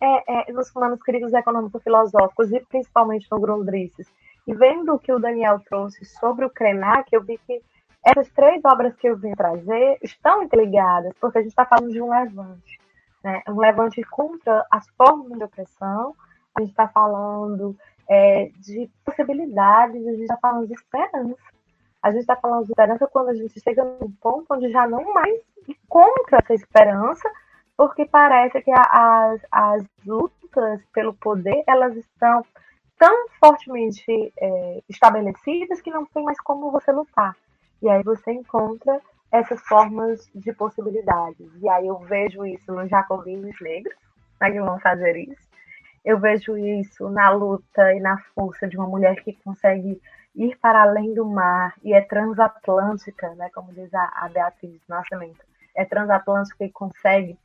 é, é, nos manuscritos econômico-filosóficos e principalmente no Grundrisses, e vendo o que o Daniel trouxe sobre o Krenak, eu vi que essas três obras que eu vim trazer estão interligadas, porque a gente está falando de um levante né? um levante contra as formas de opressão, a gente está falando é, de possibilidades, a gente está falando de esperança. A gente está falando de esperança quando a gente chega num ponto onde já não mais encontra essa esperança, porque parece que as, as lutas pelo poder elas estão tão fortemente é, estabelecidas que não tem mais como você lutar. E aí você encontra essas formas de possibilidades. E aí eu vejo isso nos jacobinos negros, né, que vão fazer isso. Eu vejo isso na luta e na força de uma mulher que consegue ir para além do mar e é transatlântica, né, como diz a, a Beatriz Nascimento. É transatlântica e consegue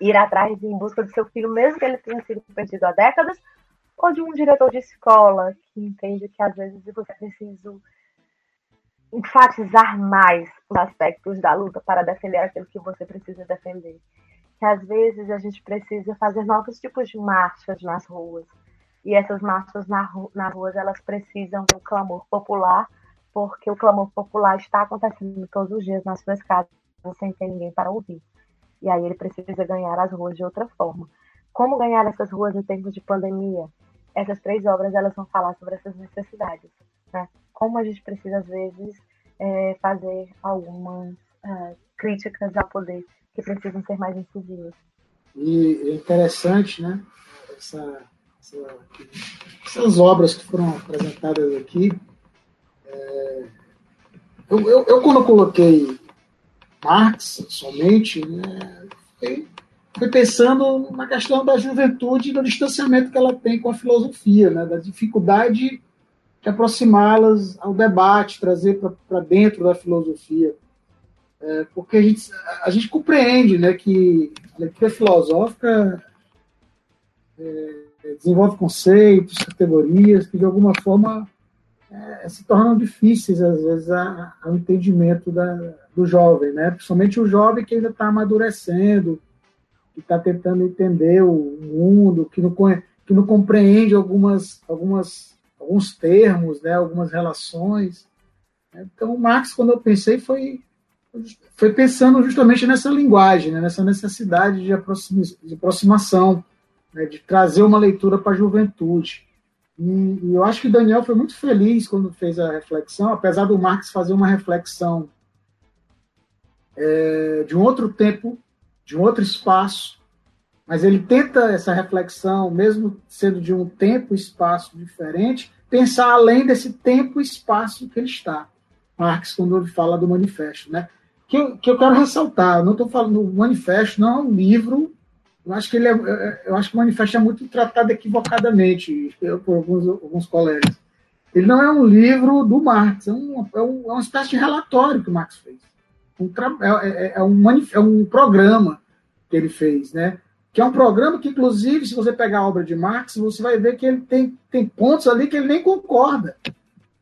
ir atrás em busca do seu filho, mesmo que ele tenha sido perdido há décadas, ou de um diretor de escola que entende que às vezes você precisa enfatizar mais os aspectos da luta para defender aquilo que você precisa defender. Que às vezes a gente precisa fazer novos tipos de marchas nas ruas. E essas marchas na ru nas ruas, elas precisam do clamor popular, porque o clamor popular está acontecendo todos os dias nas suas casas, sem ter ninguém para ouvir. E aí ele precisa ganhar as ruas de outra forma. Como ganhar essas ruas em tempos de pandemia? Essas três obras elas vão falar sobre essas necessidades. Né? Como a gente precisa, às vezes, é, fazer algumas é, críticas ao poder que precisam ser mais incisivas. E é interessante, né? Essa, essa, essas obras que foram apresentadas aqui. É, eu, eu, eu, quando coloquei Marx somente, né, fui pensando na questão da juventude e do distanciamento que ela tem com a filosofia, né, da dificuldade de aproximá-las ao debate, trazer para dentro da filosofia. É, porque a gente, a gente compreende né, que a leitura filosófica é, desenvolve conceitos, categorias que, de alguma forma, é, se tornam difíceis, às vezes, ao entendimento da, do jovem, né? principalmente o jovem que ainda está amadurecendo, que está tentando entender o mundo, que não, que não compreende algumas, algumas alguns termos, né, algumas relações. Então, o Marx, quando eu pensei, foi, foi pensando justamente nessa linguagem, né, nessa necessidade de, de aproximação, né, de trazer uma leitura para a juventude. E, e, eu acho que Daniel foi muito feliz quando fez a reflexão, apesar do Marx fazer uma reflexão é, de um outro tempo, de um outro espaço, mas ele tenta essa reflexão, mesmo sendo de um tempo e espaço diferente, pensar além desse tempo e espaço que ele está. Marx, quando ele fala do manifesto, né? Que que eu quero ressaltar, não estou falando, o manifesto não é um livro, eu acho que ele é, eu acho que o manifesto é muito tratado equivocadamente por alguns, alguns colegas. Ele não é um livro do Marx, é, um, é, um, é uma espécie de relatório que o Marx fez. Um, é, é, é, um, é um programa que ele fez, né? que é um programa que, inclusive, se você pegar a obra de Marx, você vai ver que ele tem, tem pontos ali que ele nem concorda,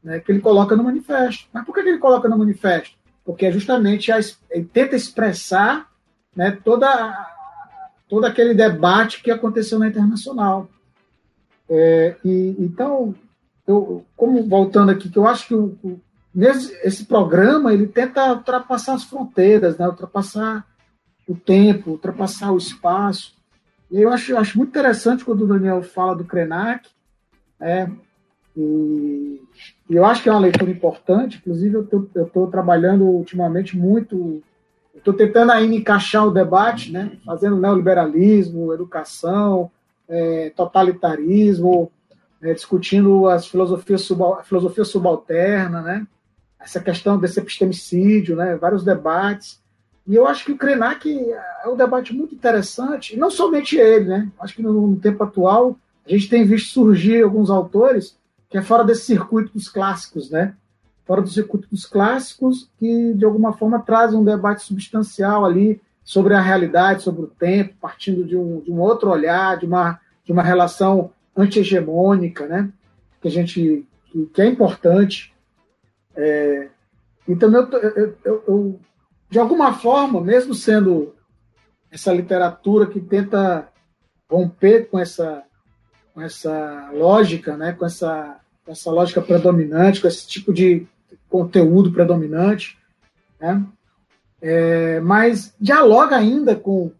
né, que ele coloca no manifesto. Mas por que ele coloca no manifesto? Porque é justamente a, ele tenta expressar né, toda, todo aquele debate que aconteceu na internacional. É, e, então, eu, como voltando aqui, que eu acho que o, o, nesse, esse programa ele tenta ultrapassar as fronteiras, né, ultrapassar o tempo, ultrapassar o espaço, e eu acho, acho muito interessante quando o Daniel fala do Krenak, é, e, e, eu acho que é uma leitura importante, inclusive eu estou trabalhando ultimamente muito, estou tentando ainda encaixar o debate, né, fazendo neoliberalismo, educação, é, totalitarismo, é, discutindo as filosofias subal, filosofia subalterna, né, essa questão desse epistemicídio, né, vários debates, e eu acho que o Krenak é um debate muito interessante, e não somente ele, né? Acho que no, no, tempo atual a gente tem visto surgir alguns autores que é fora desse circuito dos clássicos, né? Fora do circuito dos clássicos, que de alguma forma trazem um debate substancial ali sobre a realidade, sobre o tempo, partindo de um, de um outro olhar, de uma, de uma relação anti-hegemônica, né? Que a gente que, que é importante. É, e eu, eu, eu, eu de alguma forma, mesmo sendo essa literatura que tenta romper com essa, com essa lógica, né, com essa, essa lógica predominante, com esse tipo de conteúdo predominante, né, é, mas dialoga ainda com,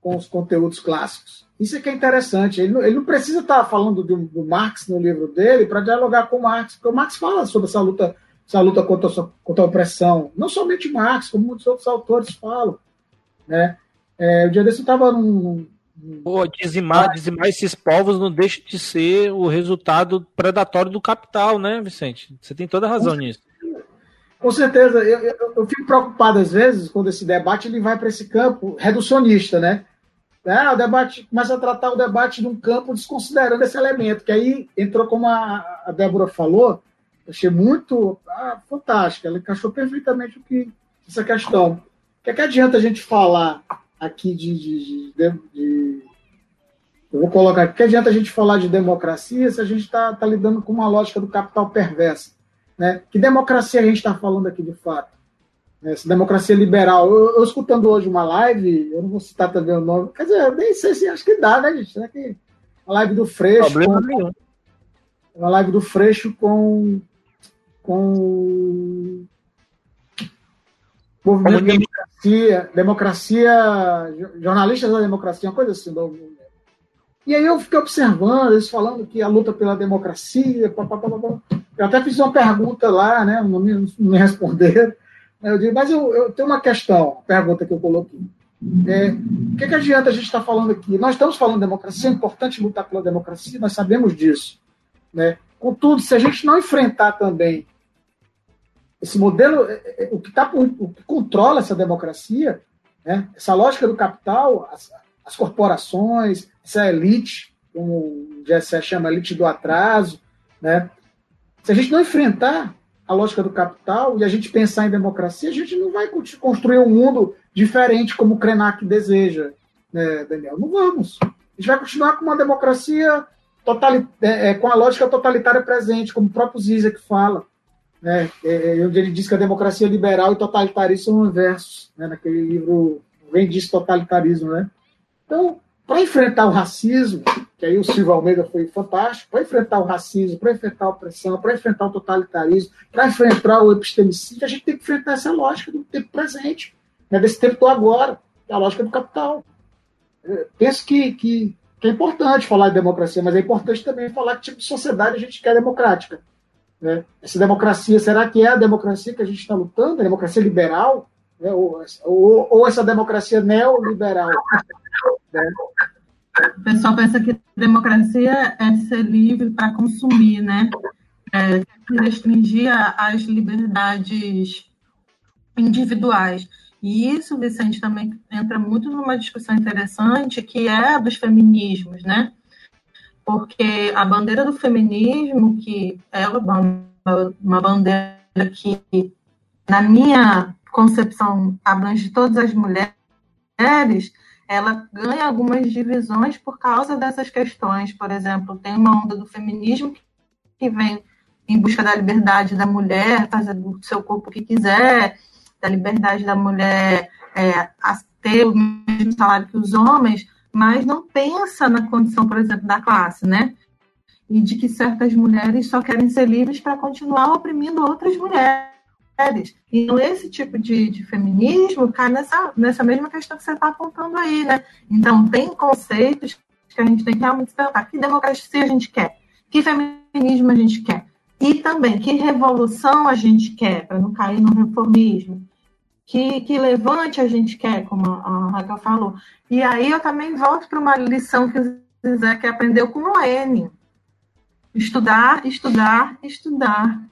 com os conteúdos clássicos. Isso é que é interessante. Ele não, ele não precisa estar falando do, do Marx no livro dele para dialogar com o Marx, porque o Marx fala sobre essa luta essa luta contra, contra a opressão. Não somente Marx, como muitos outros autores falam. Né? É, o dia desse eu estava num, Pô, dizimar, dizimar esses povos não deixa de ser o resultado predatório do capital, né, Vicente? Você tem toda a razão com nisso. Com certeza. Eu, eu, eu, fico preocupado, às vezes, quando esse debate ele vai para esse campo reducionista, né? É, o debate começa a tratar o debate de um campo desconsiderando esse elemento, que aí entrou, como a, a Débora falou, Achei muito ah, fantástica. Ela encaixou perfeitamente o que essa questão. O que, é que adianta a gente falar aqui de, de, de, de eu vou colocar aqui, que adianta a gente falar de democracia se a gente está tá lidando com uma lógica do capital perversa. Né? Que democracia a gente está falando aqui de fato? Né? Essa democracia liberal. Eu, eu, escutando hoje uma live, eu não vou citar também o nome, quer dizer, eu nem sei se acho que dá, né, gente? Será que a live do Freixo. Problema com, nenhum. Uma live do Freixo com. Com. Movimento de democracia, democracia, jornalistas da democracia, uma coisa assim. Do, e aí eu fiquei observando, eles falando que a luta pela democracia, pá, pá, pá, eu até fiz uma pergunta lá, né? Não me, não me responderam. Eu digo, mas eu, eu tenho uma questão, pergunta que eu coloquei. É, o que, que adianta a gente estar tá falando aqui? Nós estamos falando de democracia, é importante lutar pela democracia, nós sabemos disso. Né? Contudo, se a gente não enfrentar também esse modelo, é, é, o que, tá, o que controla essa democracia, né? essa lógica do capital, as, as corporações, essa elite, como o GSE chama elite do atraso, né? se a gente não enfrentar a lógica do capital e a gente pensar em democracia, a gente não vai construir um mundo diferente como o Krenak deseja, né, Daniel? Não vamos. A gente vai continuar com uma democracia totalit é, é, com a lógica totalitária presente, como o próprio Zizek fala, né, é, é, onde ele diz que a democracia liberal e totalitarismo são inversos, né, naquele livro Vem disso Totalitarismo. Né? Então, para enfrentar o racismo, que aí o Silvio Almeida foi fantástico, para enfrentar o racismo, para enfrentar a opressão, para enfrentar o totalitarismo, para enfrentar o epistemicídio, a gente tem que enfrentar essa lógica do tempo presente, né, desse tempo do agora, que é a lógica do capital. Eu penso que, que, que, é importante falar de democracia, mas é importante também falar que tipo de sociedade a gente quer democrática. Né? Essa democracia, será que é a democracia que a gente está lutando? A democracia liberal? Né? Ou, ou, ou essa democracia neoliberal? Né? O pessoal pensa que democracia é ser livre para consumir, né? É, restringir as liberdades individuais. E isso, Vicente, também entra muito numa discussão interessante, que é a dos feminismos, né? Porque a bandeira do feminismo, que é uma, bandeira que, na minha concepção, abrange todas as mulheres, ela ganha algumas divisões por causa dessas questões. Por exemplo, tem uma onda do feminismo que vem em busca da liberdade da mulher, fazer do seu corpo o que quiser, da liberdade da mulher é, ter o mesmo salário que os homens, mas não pensa na condição, por exemplo, da classe, né? E de que certas mulheres só querem ser livres para continuar oprimindo outras mulheres. Então, esse tipo de, de feminismo cai nessa, nessa mesma questão que você está apontando aí, né? Então, tem conceitos que a gente tem que realmente perguntar: que democracia a gente quer? Que feminismo a gente quer? E também, que revolução a gente quer, para não cair no reformismo? Que, que levante a gente quer, como a Raquel falou. E aí eu também volto para uma lição que o Zé aprendeu com o N. Estudar, estudar, estudar.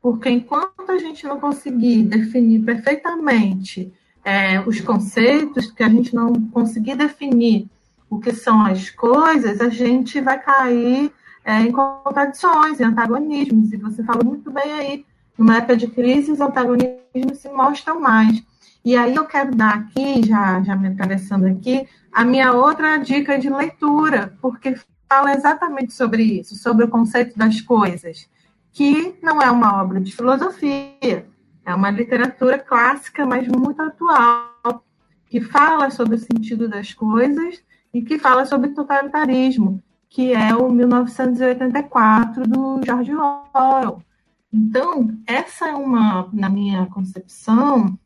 Porque enquanto a gente não conseguir definir perfeitamente é, os conceitos, que a gente não conseguir definir o que são as coisas, a gente vai cair é, em contradições, em antagonismos. E você falou muito bem aí, numa época de crise, os antagonismos se mostram mais. E aí eu quero dar aqui, já, já me atravessando aqui, a minha outra dica de leitura, porque fala exatamente sobre isso, sobre o conceito das coisas que não é uma obra de filosofia, é uma literatura clássica, mas muito atual, que fala sobre o sentido das coisas e que fala sobre totalitarismo, que é o 1984 do George Orwell. Então, essa é uma, na minha concepção,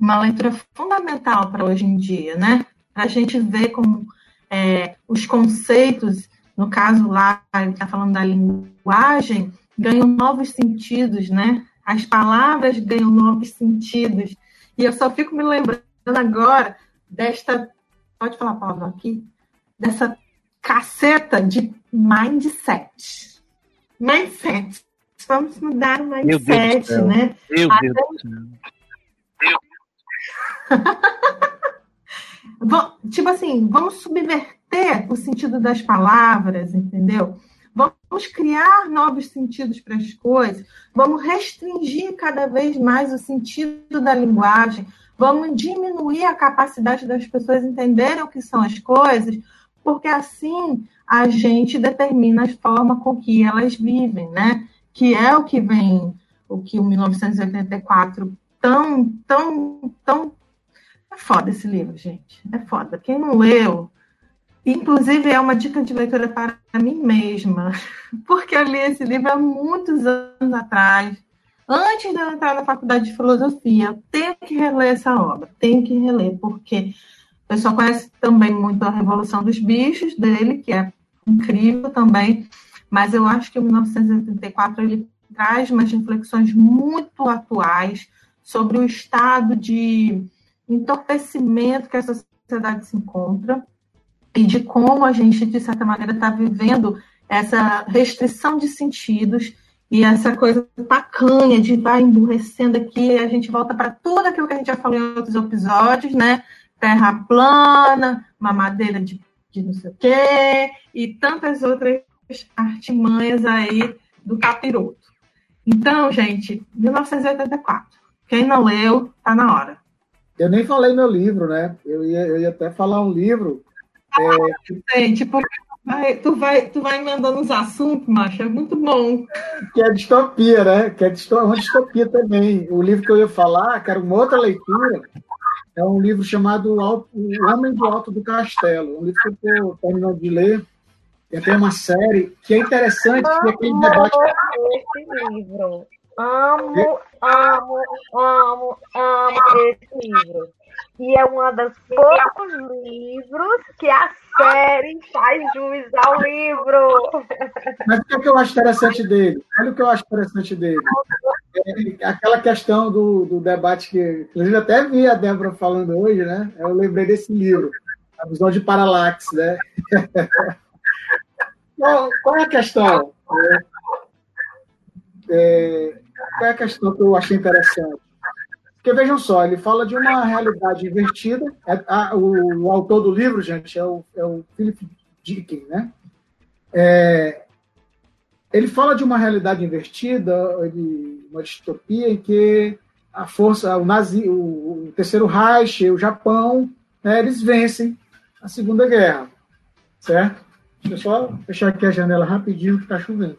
uma leitura fundamental para hoje em dia, né? Para a gente ver como é, os conceitos, no caso lá, ele está falando da linguagem, ganham novos sentidos, né? As palavras ganham novos sentidos. E eu só fico me lembrando agora desta. Pode falar a palavra aqui? Dessa caceta de mindset. Mindset. Vamos mudar o mindset, né? Meu Até... Deus céu. tipo assim, vamos subverter o sentido das palavras, entendeu? Vamos criar novos sentidos para as coisas, vamos restringir cada vez mais o sentido da linguagem, vamos diminuir a capacidade das pessoas entenderem o que são as coisas, porque assim a gente determina a forma com que elas vivem, né? Que é o que vem, o que o 1984 tão, tão, tão. É foda esse livro, gente. É foda. Quem não leu, inclusive é uma dica de leitura para mim mesma, porque eu li esse livro há muitos anos atrás. Antes de eu entrar na faculdade de filosofia, eu tenho que reler essa obra, tenho que reler, porque o pessoal conhece também muito a Revolução dos Bichos dele, que é incrível também, mas eu acho que o 1984 ele traz umas reflexões muito atuais sobre o estado de entorpecimento que a sociedade se encontra e de como a gente, de certa maneira, está vivendo essa restrição de sentidos e essa coisa tacanha de vai emburrecendo aqui, a gente volta para tudo aquilo que a gente já falou em outros episódios, né? terra plana, mamadeira de, de não sei o quê, e tantas outras artimanhas aí do capiroto. Então, gente, 1984. Quem não leu, tá na hora. Eu nem falei meu livro, né? Eu ia, eu ia até falar um livro. É... Gente, porque vai, tu, vai, tu vai emendando os assuntos, macho, é muito bom. Que é distopia, né? Que é uma distopia também. O livro que eu ia falar, que era uma outra leitura, é um livro chamado O Homem do Alto do Castelo, um livro que eu estou terminando de ler. E tem uma série que é interessante, que é aquele debate. Esse livro. Amo, amo, amo, amo esse livro. E é um dos poucos livros que a série faz jus ao livro. Mas o que, é que eu acho interessante dele? Olha o que eu acho interessante dele. É aquela questão do, do debate que, inclusive, até vi a Débora falando hoje, né? Eu lembrei desse livro, A Visão de Paralaxe, né? qual, é a questão? É, é, qual é a questão que eu achei interessante? Porque vejam só, ele fala de uma realidade invertida. É, a, o, o, autor do livro, gente, é o, é o Philip Dickens, né? É, ele fala de uma realidade invertida, uma distopia em que a força, o nazi, o, o terceiro Reich, o Japão, né, eles vencem a Segunda Guerra, certo? Deixa eu só fechar aqui a janela rapidinho que está chovendo.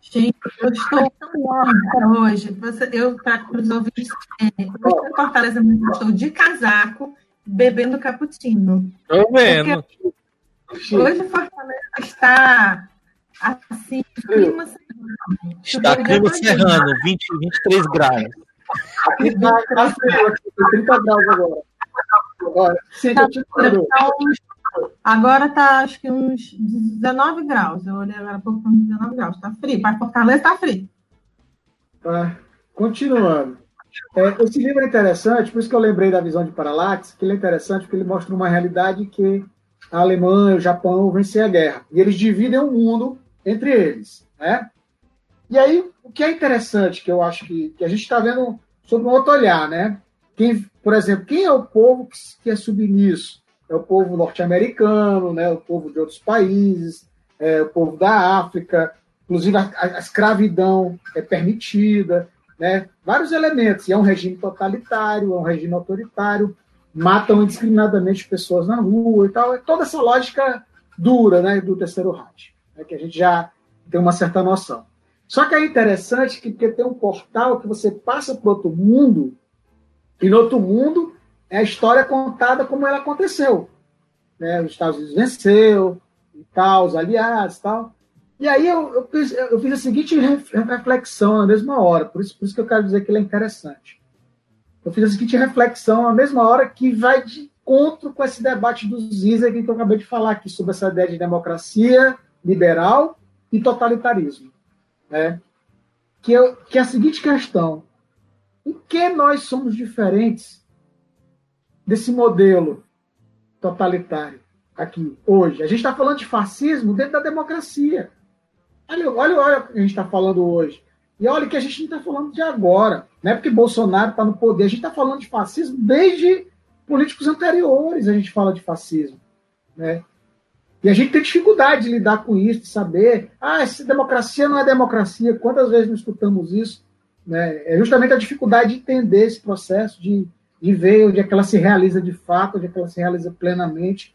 Gente, eu estou tão longa hoje. Você, eu, para os ouvintes, é, hoje em Fortaleza, eu estou de casaco, bebendo cappuccino. Estou vendo. Hoje Fortaleza está assim, clima serrano. Está clima serrano, 20, 23 graus. Aqui está tá frio, aqui, 30 graus agora. Agora, sim, tá, Agora tá acho que uns 19 graus. Eu olhei agora há pouco, uns 19 graus. Tá frio. Para Fortaleza tá frio. Tá. Continuando. É, esse livro é interessante, por isso que eu lembrei da visão de Parallax, que ele é interessante porque ele mostra uma realidade que a Alemanha e o Japão vencer a guerra. E eles dividem o mundo entre eles. Né? E aí, o que é interessante, que eu acho que, que a gente está vendo sob um outro olhar, né? Quem, por exemplo, quem é o povo que, que é submisso? é o povo norte-americano, né, o povo de outros países, é, o povo da África, inclusive a, a, escravidão é permitida, né, vários elementos. E é um regime totalitário, é um regime autoritário, matam indiscriminadamente pessoas na rua e tal. É toda essa lógica dura né, do terceiro Reich, né, que a gente já tem uma certa noção. Só que é interessante que porque tem um portal que você passa para outro mundo, e no outro mundo é a história contada como ela aconteceu. Né? Os Estados Unidos venceu, e tal, os aliados tal. E aí eu, eu, fiz, eu fiz a seguinte reflexão na mesma hora, por isso, por isso que eu quero dizer que ele é interessante. Eu fiz a seguinte reflexão na mesma hora que vai de encontro com esse debate do Zizek que eu acabei de falar aqui, sobre essa ideia de democracia liberal e totalitarismo. Né? Que, eu, que é a seguinte questão: em que nós somos diferentes desse modelo totalitário aqui, hoje. A gente está falando de fascismo dentro da democracia. Olha, olha, olha o que a gente está falando hoje. E olha que a gente não está falando de agora. Não é porque Bolsonaro está no poder. A gente está falando de fascismo desde políticos anteriores. A gente fala de fascismo. Né? E a gente tem dificuldade de lidar com isso, de saber, ah, essa democracia não é democracia. Quantas vezes nós escutamos isso? Né? É justamente a dificuldade de entender esse processo de de ver onde é que ela se realiza de fato, onde é que ela se realiza plenamente.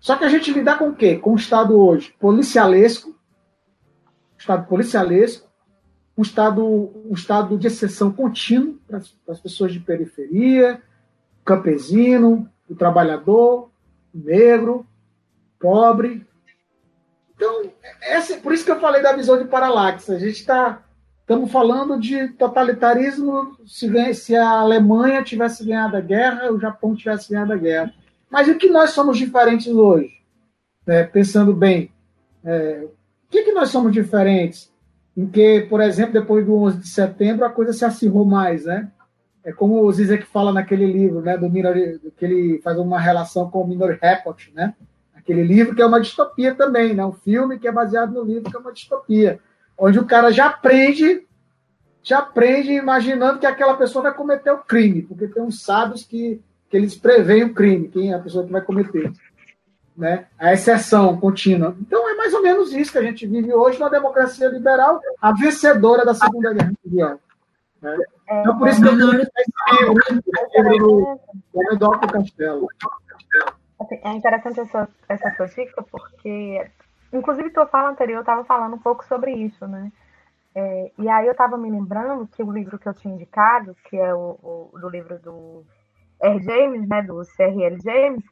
Só que a gente lidar com o quê? Com um Estado hoje policialesco, Estado policialesco, um Estado, um estado de exceção contínuo para as pessoas de periferia, campesino, o trabalhador, o negro, pobre. Então, essa, por isso que eu falei da visão de paralaxe. A gente está Estamos falando de totalitarismo se, se, a Alemanha tivesse ganhado a guerra, o Japão tivesse ganhado a guerra. Mas o que nós somos diferentes hoje? É, pensando bem, é, o que, que nós somos diferentes? Em que, por exemplo, depois do 11 de setembro, a coisa se acirrou mais, né? É como o Zizek fala naquele livro, né, do que ele faz uma relação com o Minori Report, né? Aquele livro que é uma distopia também, né? Um filme que é baseado no livro que é uma distopia onde o cara já aprende, já aprende imaginando que aquela pessoa vai cometer o crime, porque tem uns sábios que, que eles preveem o crime, quem é a pessoa que vai cometer. Né? A exceção contínua. Então é mais ou menos isso que a gente vive hoje na democracia liberal, a vencedora da Segunda Guerra Mundial. Né? Então por isso que eu estou livro do Castelo. É interessante essa, essa sua dica, porque Inclusive, tua fala anterior estava falando um pouco sobre isso, né? É, e aí eu estava me lembrando que o livro que eu tinha indicado, que é o, o do livro do R. James, né, do C.R.L. James,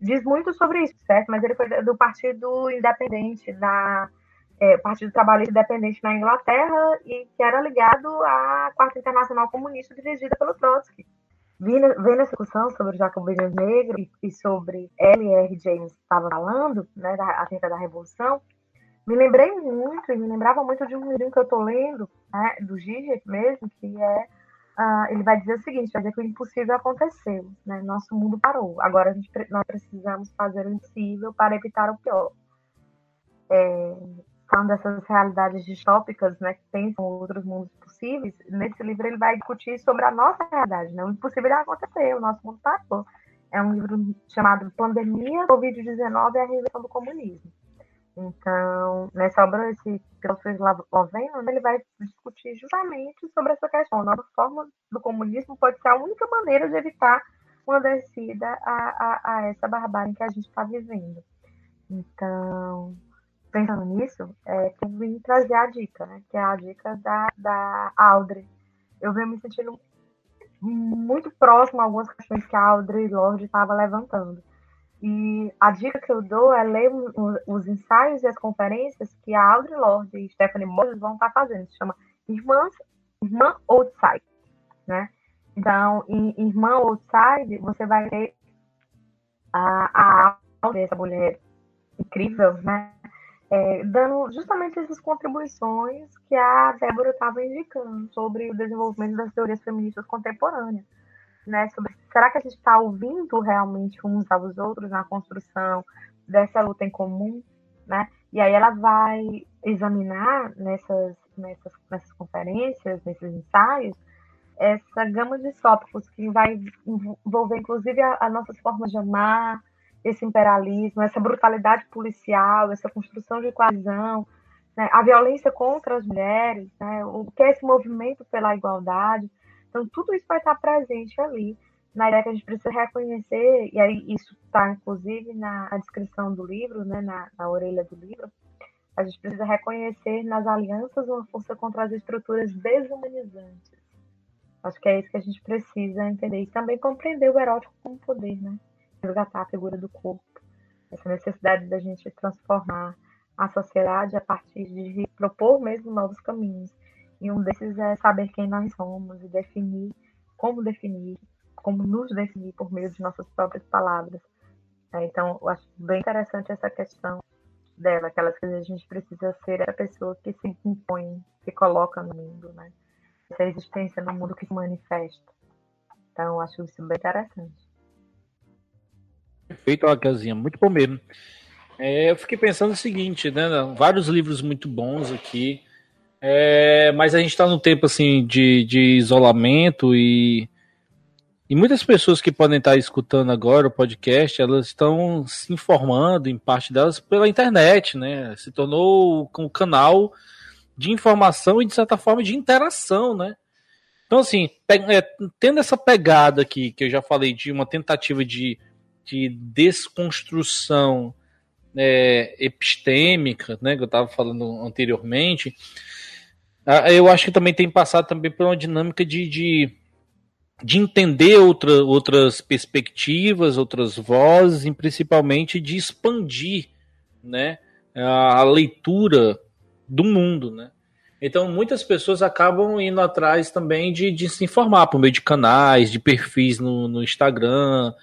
diz muito sobre isso, certo? Mas ele foi do Partido Independente, da é, Partido Trabalhista Independente na Inglaterra e que era ligado à Quarta Internacional Comunista dirigida pelo Trotsky vendo essa discussão sobre o jacobinismo negro e, sobre L.R. James estava falando, né, da, acerca da Revolução, me lembrei muito, e me lembrava muito de um livro que eu estou lendo, né, do Zizek mesmo, que é, uh, ele vai dizer o seguinte, vai dizer que o impossível aconteceu, né, nosso mundo parou, agora a gente, nós precisamos fazer o impossível para evitar o pior. É, falando dessas realidades distópicas, né, que pensam outros mundos possíveis, nesse livro ele vai discutir sobre a nossa realidade, né? O impossível já aconteceu, o nosso mundo passou. É um livro chamado Pandemia, Covid-19 e a Reinvenção do Comunismo. Então, nessa obra, esse filósofo esloveno, ele vai discutir justamente sobre essa questão. A nova forma do comunismo pode ser a única maneira de evitar uma descida a, a, a essa barbárie que a gente está vivendo. Então, pensando nisso, é, eu vim trazer a dica, né? Que é a dica da, da Audrey. Eu venho me sentindo muito próximo a algumas questões que a Audrey Lorde estava levantando. E a dica que eu dou é ler os ensaios e as conferências que a Audrey Lorde e Stephanie Moses vão estar fazendo. Se chama Irmãs, Irmã Outside, né? Então, em Irmã Outside, você vai ter a, a Audrey, essa mulher incrível, né? É, dando justamente essas contribuições que a Débora estava indicando sobre o desenvolvimento das teorias feministas contemporâneas. Né, sobre, será que a gente está ouvindo realmente uns aos outros na construção dessa luta em comum? Né? E aí ela vai examinar nessas, nessas, nessas conferências, nesses ensaios, essa gama de tópicos que vai envolver inclusive as nossas formas de amar, esse imperialismo, essa brutalidade policial, essa construção de coalizão, né, a violência contra as mulheres, né, o que é esse movimento pela igualdade. Então, tudo isso vai estar presente ali, na ideia que a gente precisa reconhecer, e aí isso está, inclusive, na descrição do livro, né, na, na orelha do livro, a gente precisa reconhecer nas alianças uma força contra as estruturas desumanizantes. Acho que é isso que a gente precisa entender. E também compreender o erótico como poder, né? Resgatar a figura do corpo, essa necessidade da gente transformar a sociedade a partir de propor mesmo novos caminhos. E um desses é saber quem nós somos e definir como definir, como nos definir por meio de nossas próprias palavras. É, então, eu acho bem interessante essa questão dela, aquelas que a gente precisa ser a pessoa que se impõe, se coloca no mundo, né? Essa existência no mundo que se manifesta. Então, acho isso bem interessante. Perfeito, Raquelzinha, muito bom mesmo. É, eu fiquei pensando o seguinte, né? Vários livros muito bons aqui, é, mas a gente está num tempo assim de, de isolamento e, e muitas pessoas que podem estar escutando agora o podcast, elas estão se informando, em parte delas, pela internet, né? Se tornou um canal de informação e, de certa forma, de interação, né? Então, assim, é, tendo essa pegada aqui, que eu já falei, de uma tentativa de, de desconstrução é, epistêmica, né, que eu estava falando anteriormente, eu acho que também tem passado também por uma dinâmica de, de, de entender outra, outras perspectivas, outras vozes, e principalmente de expandir né, a leitura do mundo, né? Então, muitas pessoas acabam indo atrás também de, de se informar por meio de canais, de perfis no, no Instagram,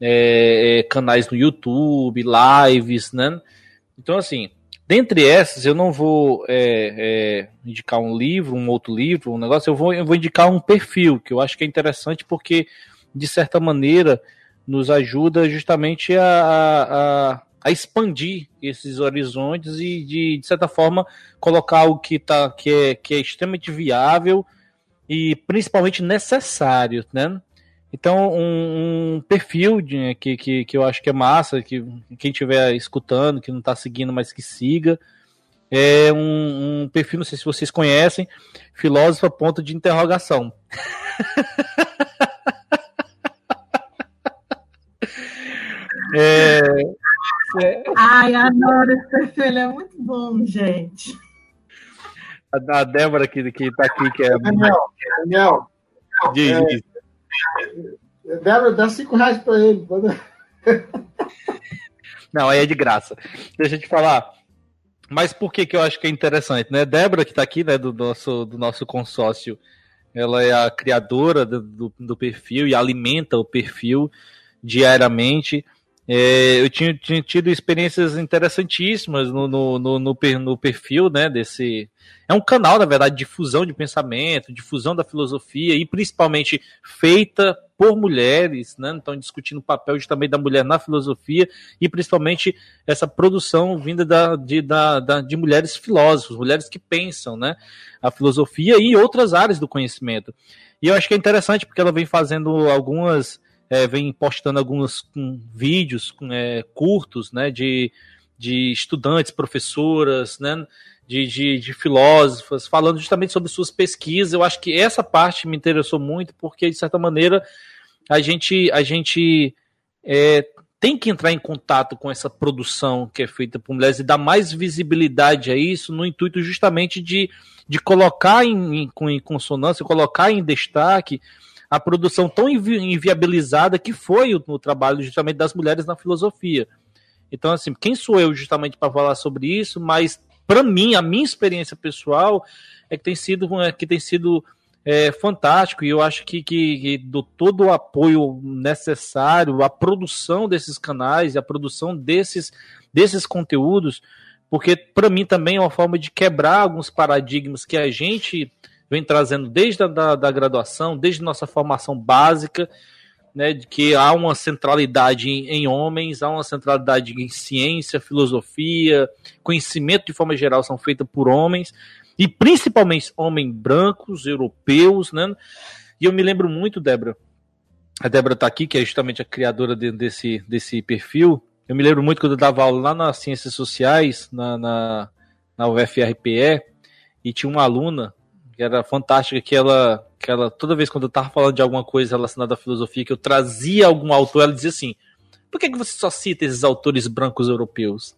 é, é, canais no YouTube, lives, né? Então, assim, dentre essas, eu não vou é, é, indicar um livro, um outro livro, um negócio, eu vou, eu vou indicar um perfil, que eu acho que é interessante porque, de certa maneira, nos ajuda justamente a, a, a expandir esses horizontes e, de, de certa forma, colocar algo que, tá, que, é, que é extremamente viável e principalmente necessário, né? Então, um, um perfil de, que, que, que eu acho que é massa, que quem estiver escutando, que não está seguindo, mas que siga, é um, um, perfil, não sei se vocês conhecem, filósofo a ponto de interrogação. é, é... Ai, adoro esse perfil, ele é muito bom, gente. A, a Débora que, que tá aqui, que é. Daniel, Daniel. Diz, é, diz. Débora, dá cinco reais pra ele. Não, aí é de graça. Deixa eu te falar. Mas por que, que eu acho que é interessante, né? Débora, que está aqui, né, do nosso, do nosso consórcio, ela é a criadora do, do, do perfil e alimenta o perfil diariamente. É, eu tinha, tinha, tido experiências interessantíssimas no, no, no, no, perfil né, desse. É um canal, na verdade, de difusão de pensamento, difusão da filosofia e principalmente feita por mulheres, né? Então, discutindo o papel também da mulher na filosofia e principalmente essa produção vinda da, de, da, da, de mulheres filósofos, mulheres que pensam, né? A filosofia e outras áreas do conhecimento. E eu acho que é interessante porque ela vem fazendo algumas é, vem postando alguns um, vídeos é, curtos, né, de, de estudantes, professoras, né, de, de, de filósofas, falando justamente sobre suas pesquisas. Eu acho que essa parte me interessou muito, porque, de certa maneira, a gente, a gente é, tem que entrar em contato com essa produção que é feita por mulheres e dar mais visibilidade a isso, no intuito justamente de, de colocar em, em, em consonância, colocar em destaque a produção tão invi inviabilizada que foi o, o, trabalho justamente das mulheres na filosofia. Então, assim, quem sou eu justamente para falar sobre isso? Mas, para mim, a minha experiência pessoal é que tem sido, é, que tem sido é, fantástico e eu acho que, que, que do todo o apoio necessário, a produção desses canais, a produção desses, desses conteúdos, porque para mim também é uma forma de quebrar alguns paradigmas que a gente vem trazendo desde a da, da graduação, desde nossa formação básica, né, de que há uma centralidade em, em, homens, há uma centralidade em ciência, filosofia, conhecimento de forma geral são feitos por homens, e principalmente homens brancos, europeus, né? E eu me lembro muito, Débora, a Débora está aqui, que é justamente a criadora de, desse, desse perfil. Eu me lembro muito quando eu dava aula lá nas Ciências Sociais, na, na, na UFRPE, e tinha uma aluna que era fantástica, que ela, que ela, toda vez quando eu tava falando de alguma coisa relacionada à filosofia, que eu trazia algum autor, ela dizia assim: por que, que você só cita esses autores brancos europeus?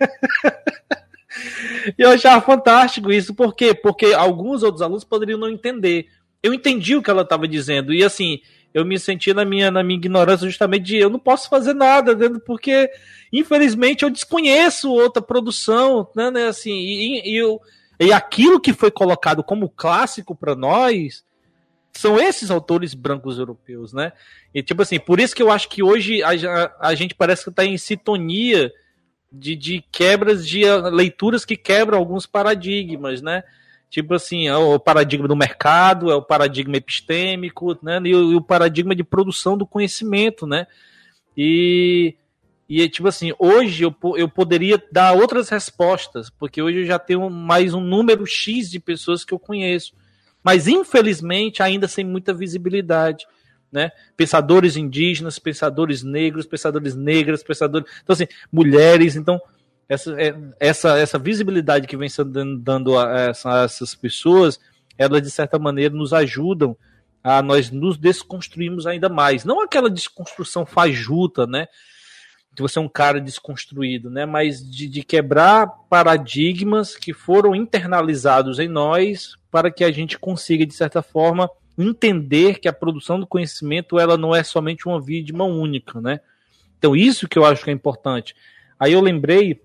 e eu achava fantástico isso, por quê? Porque alguns outros alunos poderiam não entender. Eu entendi o que ela estava dizendo, e assim, eu me senti na minha, na minha ignorância justamente de eu não posso fazer nada, né, porque infelizmente eu desconheço outra produção, né, né assim, e, e eu e aquilo que foi colocado como clássico para nós são esses autores brancos europeus, né? E tipo assim, por isso que eu acho que hoje a, a gente parece que está em sintonia de, de quebras de leituras que quebram alguns paradigmas, né? Tipo assim, é o paradigma do mercado, é o paradigma epistêmico, né? E o, e o paradigma de produção do conhecimento, né? E e, tipo assim, hoje eu, eu poderia dar outras respostas, porque hoje eu já tenho mais um número X de pessoas que eu conheço. Mas, infelizmente, ainda sem muita visibilidade. Né? Pensadores indígenas, pensadores negros, pensadores negras, pensadores. Então, assim, mulheres. Então, essa, é, essa, essa visibilidade que vem sendo dando a, essa, a essas pessoas elas de certa maneira nos ajudam a nós nos desconstruirmos ainda mais. Não aquela desconstrução fajuta, né? De você é um cara desconstruído, né? Mas de, de quebrar paradigmas que foram internalizados em nós para que a gente consiga, de certa forma, entender que a produção do conhecimento ela não é somente uma via de mão única, né? Então, isso que eu acho que é importante. Aí eu lembrei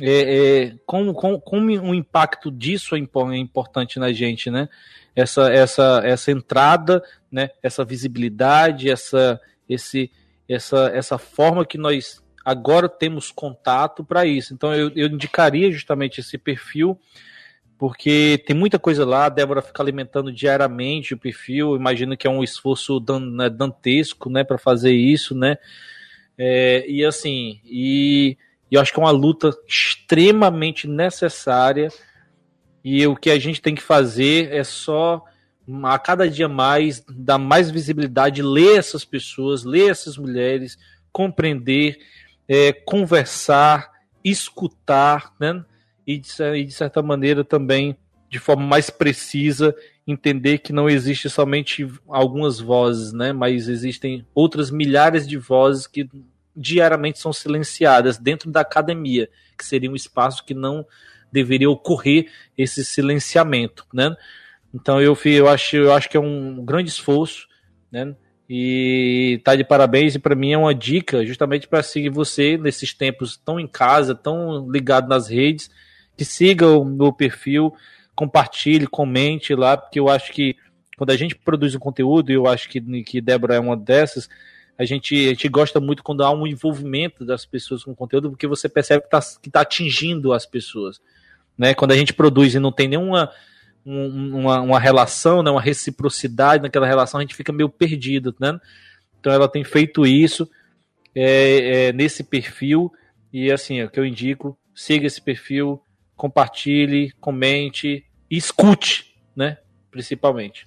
é, é, como, como, como o impacto disso é, é importante na gente, né? Essa, essa, essa entrada, né? essa visibilidade, essa, esse, essa, essa forma que nós agora temos contato para isso. Então eu, eu indicaria justamente esse perfil, porque tem muita coisa lá, a Débora fica alimentando diariamente o perfil, imagino que é um esforço né, dantesco né, para fazer isso, né? É, e assim, e, e eu acho que é uma luta extremamente necessária. E o que a gente tem que fazer é só a cada dia mais dar mais visibilidade, ler essas pessoas, ler essas mulheres, compreender, é, conversar, escutar, né? E de, e de certa maneira também, de forma mais precisa, entender que não existe somente algumas vozes, né? Mas existem outras milhares de vozes que diariamente são silenciadas dentro da academia, que seria um espaço que não deveria ocorrer esse silenciamento, né? Então eu, eu acho eu acho que é um grande esforço, né? E tá de parabéns e para mim é uma dica justamente para seguir você nesses tempos tão em casa, tão ligado nas redes, que siga o meu perfil, compartilhe, comente lá, porque eu acho que quando a gente produz um conteúdo, eu acho que, que Débora é uma dessas, a gente, a gente gosta muito quando há um envolvimento das pessoas com o conteúdo, porque você percebe que está tá atingindo as pessoas. Né? Quando a gente produz e não tem nenhuma uma, uma relação, né? uma reciprocidade naquela relação, a gente fica meio perdido. Né? Então ela tem feito isso é, é, nesse perfil, e assim, é o que eu indico, siga esse perfil, compartilhe, comente escute, né? Principalmente.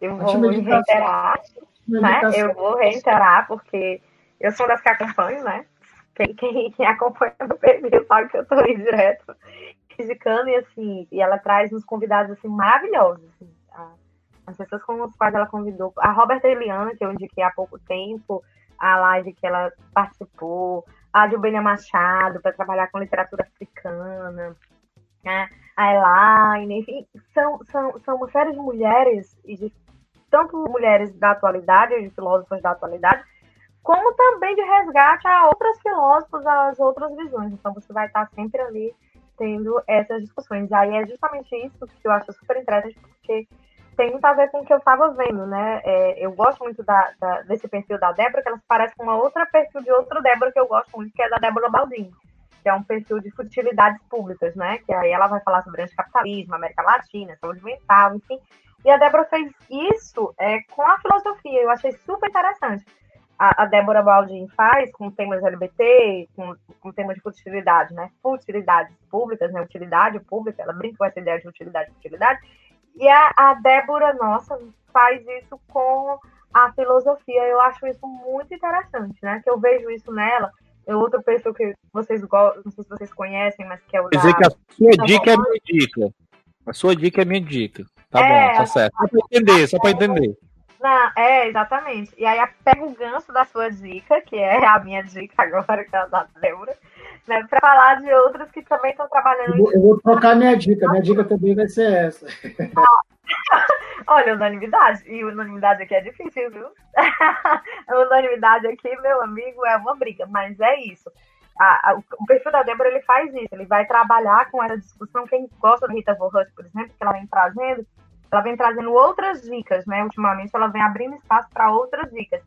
Eu vou reiterar, né? Eu vou reiterar, porque eu sou das que acompanho, né? Quem, quem, acompanha no perfil sabe que eu tô aí direto indicando e assim, e ela traz uns convidados assim maravilhosos. Assim, a, as pessoas com as quais ela convidou, a Roberta Eliana, que eu indiquei há pouco tempo, a live que ela participou, a Jubelia Machado, para trabalhar com literatura africana, né? a Elaine, enfim, são, são, são uma série de mulheres, e de tanto mulheres da atualidade, de filósofos da atualidade, como também de resgate a outras filósofos, as outras visões. Então você vai estar sempre ali tendo essas discussões. Aí é justamente isso que eu acho super interessante, porque tem muito a ver com o que eu estava vendo, né? É, eu gosto muito da, da, desse perfil da Débora, que ela se parece com uma outra perfil de outra Débora que eu gosto muito, que é da Débora Baldini, que é um perfil de futilidades públicas, né? Que aí ela vai falar sobre anticapitalismo, América Latina, saúde mental, enfim. E a Débora fez isso é, com a filosofia, eu achei super interessante. A, a Débora Baldin faz com temas LGBT, com, com temas de futilidade, né? Futilidades públicas, né? Utilidade pública, ela brinca com essa ideia de utilidade e utilidade. E a, a Débora, nossa, faz isso com a filosofia. Eu acho isso muito interessante, né? Que eu vejo isso nela. É outro perfil que vocês gostam, não sei se vocês conhecem, mas que é o Quer dizer que a sua dica é minha dica. A sua dica é minha dica. Tá é, bom, tá certo. Só pra entender, só pra entender. Não, é, exatamente. E aí pega o gancho da sua dica, que é a minha dica agora, que é a da Débora, né, para falar de outras que também estão trabalhando. Eu vou, eu vou trocar minha dica, minha dica também vai ser essa. Olha, unanimidade. E unanimidade aqui é difícil, viu? unanimidade aqui, meu amigo, é uma briga, mas é isso. A, a, o perfil da Débora ele faz isso, ele vai trabalhar com essa discussão. Quem gosta da Rita Vorhut, por exemplo, que ela vem trazendo, ela vem trazendo outras dicas, né? Ultimamente ela vem abrindo espaço para outras dicas.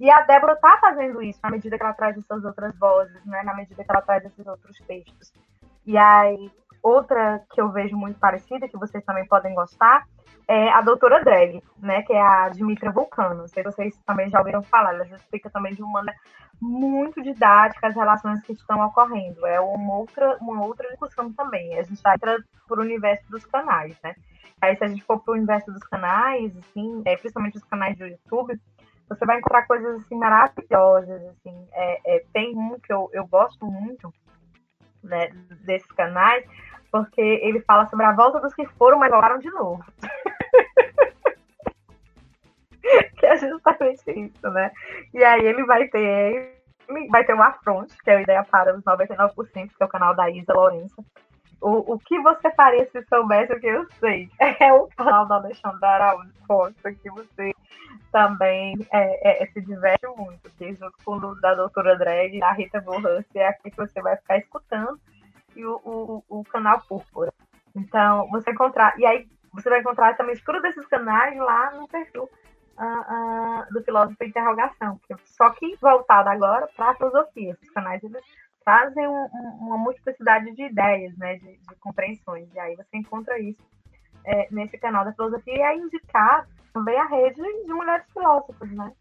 E a Débora está fazendo isso na medida que ela traz essas outras vozes, né? Na medida que ela traz esses outros textos. E aí, outra que eu vejo muito parecida, que vocês também podem gostar, é a doutora Drag, né? Que é a Dimitra Vulcano. Não sei se vocês também já ouviram falar. Ela explica também de uma maneira muito didática as relações que estão ocorrendo. É uma outra, uma outra discussão também. A gente entra por universo dos canais, né? Aí, se a gente for para o universo dos canais, assim, é, principalmente os canais do YouTube, você vai encontrar coisas assim maravilhosas. Assim. É, é, tem um que eu, eu gosto muito né, desses canais, porque ele fala sobre a volta dos que foram, mas voltaram de novo. que é justamente isso, né? E aí ele vai ter vai ter um afronte, que é a ideia para os 99%, que é o canal da Isa Lourenço. O, o que você faria se soubesse o que eu sei? É o canal da Alexandre Araújo Costa, que você também é, é, se diverte muito, que junto com o da doutora Drag, a Rita Borrance, é aqui que você vai ficar escutando, e o, o, o canal Púrpura. Então, você encontrar, e aí você vai encontrar também mistura desses canais lá no perfil uh, uh, do filósofo interrogação, só que voltado agora para a filosofia. Esses canais eles trazem um, um, uma multiplicidade de ideias, né, de, de, compreensões, e aí você encontra isso é, nesse canal da filosofia e é indicar também a rede de mulheres filósofas, né?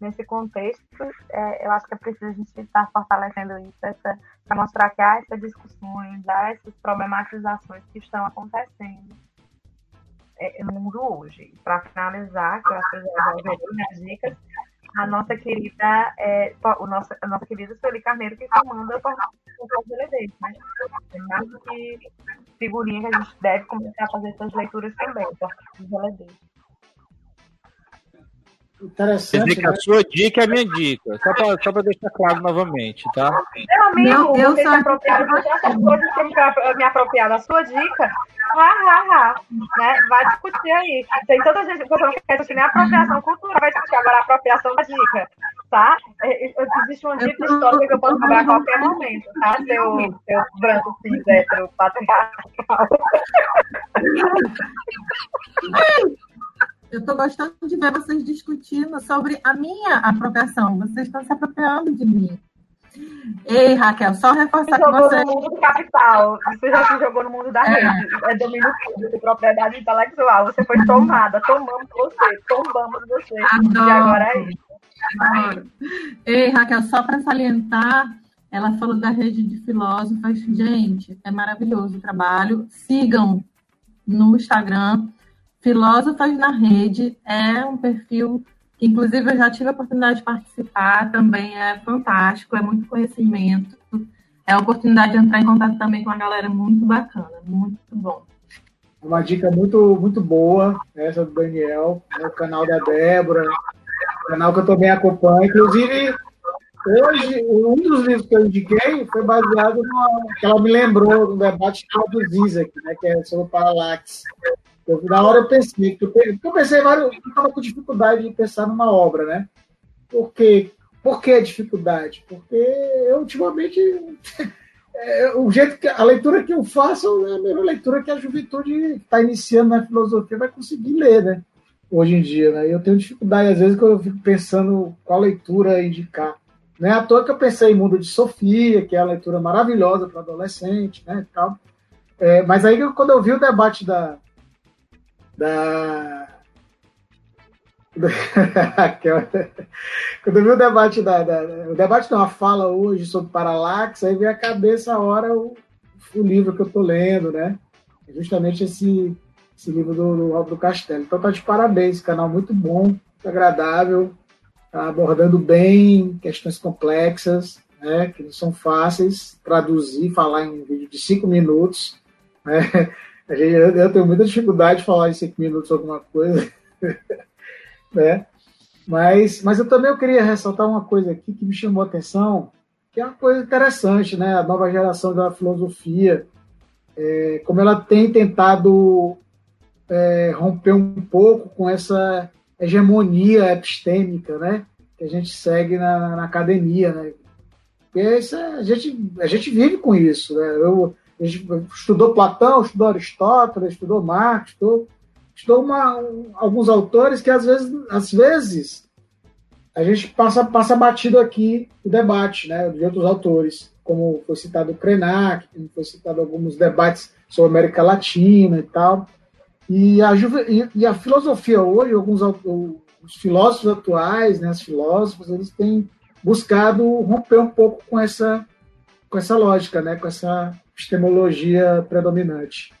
Nesse contexto, é, eu acho que é preciso a gente estar fortalecendo isso, para mostrar que há essas discussões, há essas problematizações que estão acontecendo é, no mundo hoje. Para finalizar, que eu acho que eu já ouvi minhas dicas, a nossa querida, é, o nosso, a nossa querida Sueli Carneiro, que comanda a participação do LD. Mas é mais do que figurinha que a gente deve começar a fazer essas leituras também, do LD. Interessante. Que a né? sua dica é a minha dica. Só para só deixar claro novamente, tá? Meu amigo, Meu, você se apropriar de outras coisas que me apropriar da sua dica, ha, ha, ha, né? Vai discutir aí. Tem tanta gente que não quer discutir nem apropriação cultural, vai discutir agora a apropriação da dica, tá? É, é, existe uma dica histórica que eu posso cobrar a qualquer momento, tá? Seu, seu branco cis hétero patriarcal. Eu estou gostando de ver vocês discutindo sobre a minha apropriação. Vocês estão se apropriando de mim. Ei, Raquel, só reforçar que você. no mundo do capital. Você já se jogou no mundo da é. rede. É domínio público, propriedade intelectual. Você foi tomada. Tomamos você. Tombamos você. Adoro. E agora é isso. Adoro. Ei, Raquel, só para salientar, ela falou da rede de filósofas. Gente, é maravilhoso o trabalho. Sigam no Instagram Filósofas na Rede é um perfil que, inclusive, eu já tive a oportunidade de participar, também é fantástico, é muito conhecimento, é a oportunidade de entrar em contato também com uma galera muito bacana, muito bom. Uma dica muito, muito boa, essa do Daniel, né, o canal da Débora, canal que eu também acompanho. Inclusive, hoje, um dos livros que eu indiquei foi baseado no que ela me lembrou, no debate do Zizek, né, que é sobre o Parallax. Eu, na hora eu pensei, porque eu pensei, eu estava com dificuldade de pensar numa obra, né? Por quê? Por que a dificuldade? Porque eu, ultimamente, é, o jeito que a leitura que eu faço é a mesma leitura que a juventude que está iniciando na filosofia vai conseguir ler, né? Hoje em dia, né? Eu tenho dificuldade, às vezes, quando eu fico pensando qual leitura indicar. Não é à toa que eu pensei em Mundo de Sofia, que é a leitura maravilhosa para adolescente, né? Tal. É, mas aí, quando eu vi o debate da, da. Quando eu vi o debate da, da, O debate não, a fala hoje sobre Paralax, aí vem a cabeça a hora o, o livro que eu estou lendo, né? É justamente esse, esse livro do, do do Castelo. Então tá de parabéns, canal muito bom, muito agradável, tá abordando bem questões complexas, né? Que não são fáceis traduzir, falar em um vídeo de cinco minutos, né? Eu tenho muita dificuldade de falar em cinco minutos alguma coisa, né? Mas, mas eu também eu queria ressaltar uma coisa aqui que me chamou a atenção, que é uma coisa interessante, né? A nova geração da filosofia, é, como ela tem tentado é, romper um pouco com essa hegemonia epistêmica, né? Que a gente segue na, na academia, né? Porque é, a, gente, a gente vive com isso, né? Eu, estudou Platão, estudou Aristóteles, estudou Marx, estudou, estudou uma, alguns autores que às vezes, às vezes a gente passa, passa batido aqui o debate né, de outros autores, como foi citado o Krenak, como foi citado alguns debates sobre a América Latina e tal. E a, e, e a filosofia hoje, alguns os filósofos atuais, né, os filósofos, eles têm buscado romper um pouco com essa, com essa lógica, né, com essa epistemologia predominante,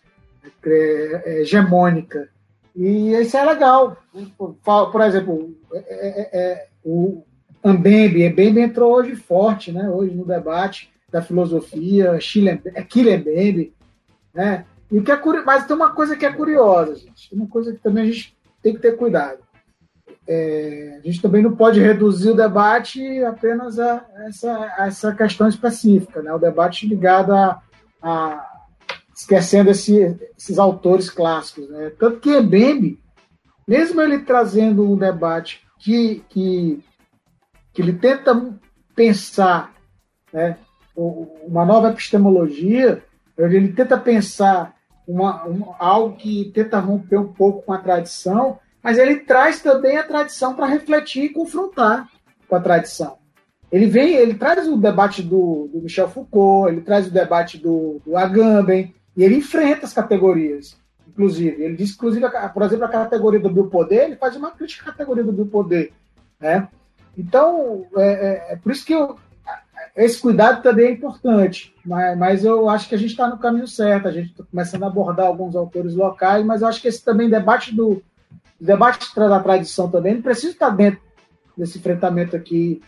é, é, hegemônica. E isso é legal. Por exemplo, é, é, é o Ambembe, Mbembe entrou hoje forte, né? hoje no debate da filosofia, Chile, é Mbembe, Né? E que é curi... Mas tem uma coisa que é curiosa, gente. Uma coisa que também a gente tem que ter cuidado. É, a gente também não pode reduzir o debate apenas a essa, a essa questão específica, né? o debate ligado a, a esquecendo esse, esses autores clássicos. Né? Tanto que Ebembe, mesmo ele trazendo um debate que, que, que ele tenta pensar né, uma nova epistemologia, ele tenta pensar uma, uma, algo que tenta romper um pouco com a tradição, mas ele traz também a tradição para refletir e confrontar com a tradição. Ele vem, ele traz o debate do, do Michel Foucault, ele traz o debate do, do Agamben, e ele enfrenta as categorias, inclusive. Ele diz, inclusive, por exemplo, a categoria do biopoder, ele faz uma crítica à categoria do biopoder. Né? Então, é, é, é por isso que eu, esse cuidado também é importante, mas, mas eu acho que a gente está no caminho certo. A gente está começando a abordar alguns autores locais, mas eu acho que esse também debate do debate da tradição também não precisa estar dentro desse enfrentamento aqui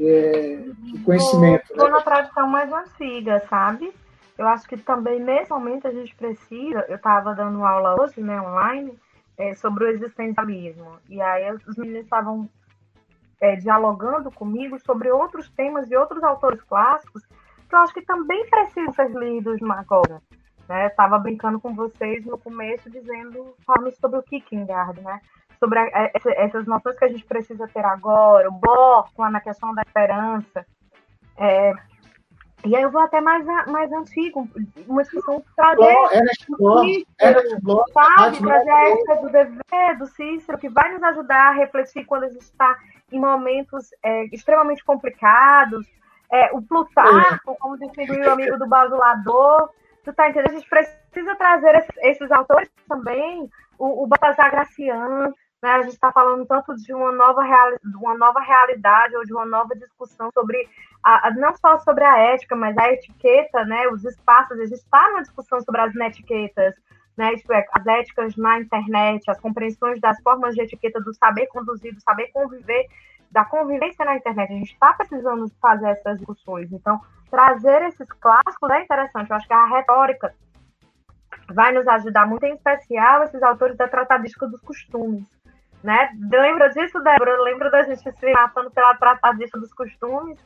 é, conhecimento. Estou né? na tradição mais antiga, sabe? Eu acho que também nesse momento a gente precisa. Eu estava dando aula hoje, né, online, é, sobre o existencialismo. E aí os meninos estavam é, dialogando comigo sobre outros temas e outros autores clássicos que eu acho que também precisam ser lidos agora. Né? Estava brincando com vocês no começo, dizendo, falando sobre o Kierkegaard, né? Sobre a, essas noções que a gente precisa ter agora, o Borg, lá na questão da esperança. É, e aí eu vou até mais, mais antigo, uma discussão trazer sabe, trazer a do dever, do Cícero, que vai nos ajudar a refletir quando a gente está em momentos é, extremamente complicados. É, o Plutarco, como distinguiu o amigo do bajulador, tu tá entendendo? A gente precisa trazer esses, esses autores também, o, o Baltazar Graciano, né? A gente está falando tanto de uma nova, reali uma nova realidade ou de uma nova discussão sobre a, não só sobre a ética, mas a etiqueta, né? Os espaços. A gente está numa discussão sobre as etiquetas, né? Isto é, as éticas na internet, as compreensões das formas de etiqueta do saber conduzir, do saber conviver, da convivência na internet. A gente está precisando fazer essas discussões. Então, trazer esses clássicos é interessante. Eu acho que a retórica vai nos ajudar muito, em especial esses autores da tratadística dos costumes né? Lembra disso, Débora? Lembra da gente se matando pela tratadista dos costumes?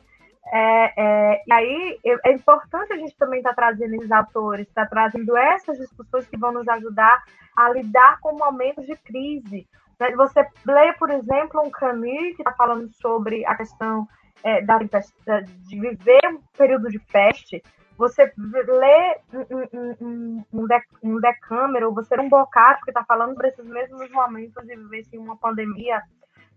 É, é, e aí é importante a gente também estar tá trazendo esses autores, estar tá trazendo essas discussões que vão nos ajudar a lidar com momentos de crise. Né? Você lê, por exemplo, um Camus que está falando sobre a questão é, da, de viver um período de peste, você lê um, um, um, Decâmero, você lê um Boccaccio que está falando por esses mesmos momentos de assim, uma pandemia,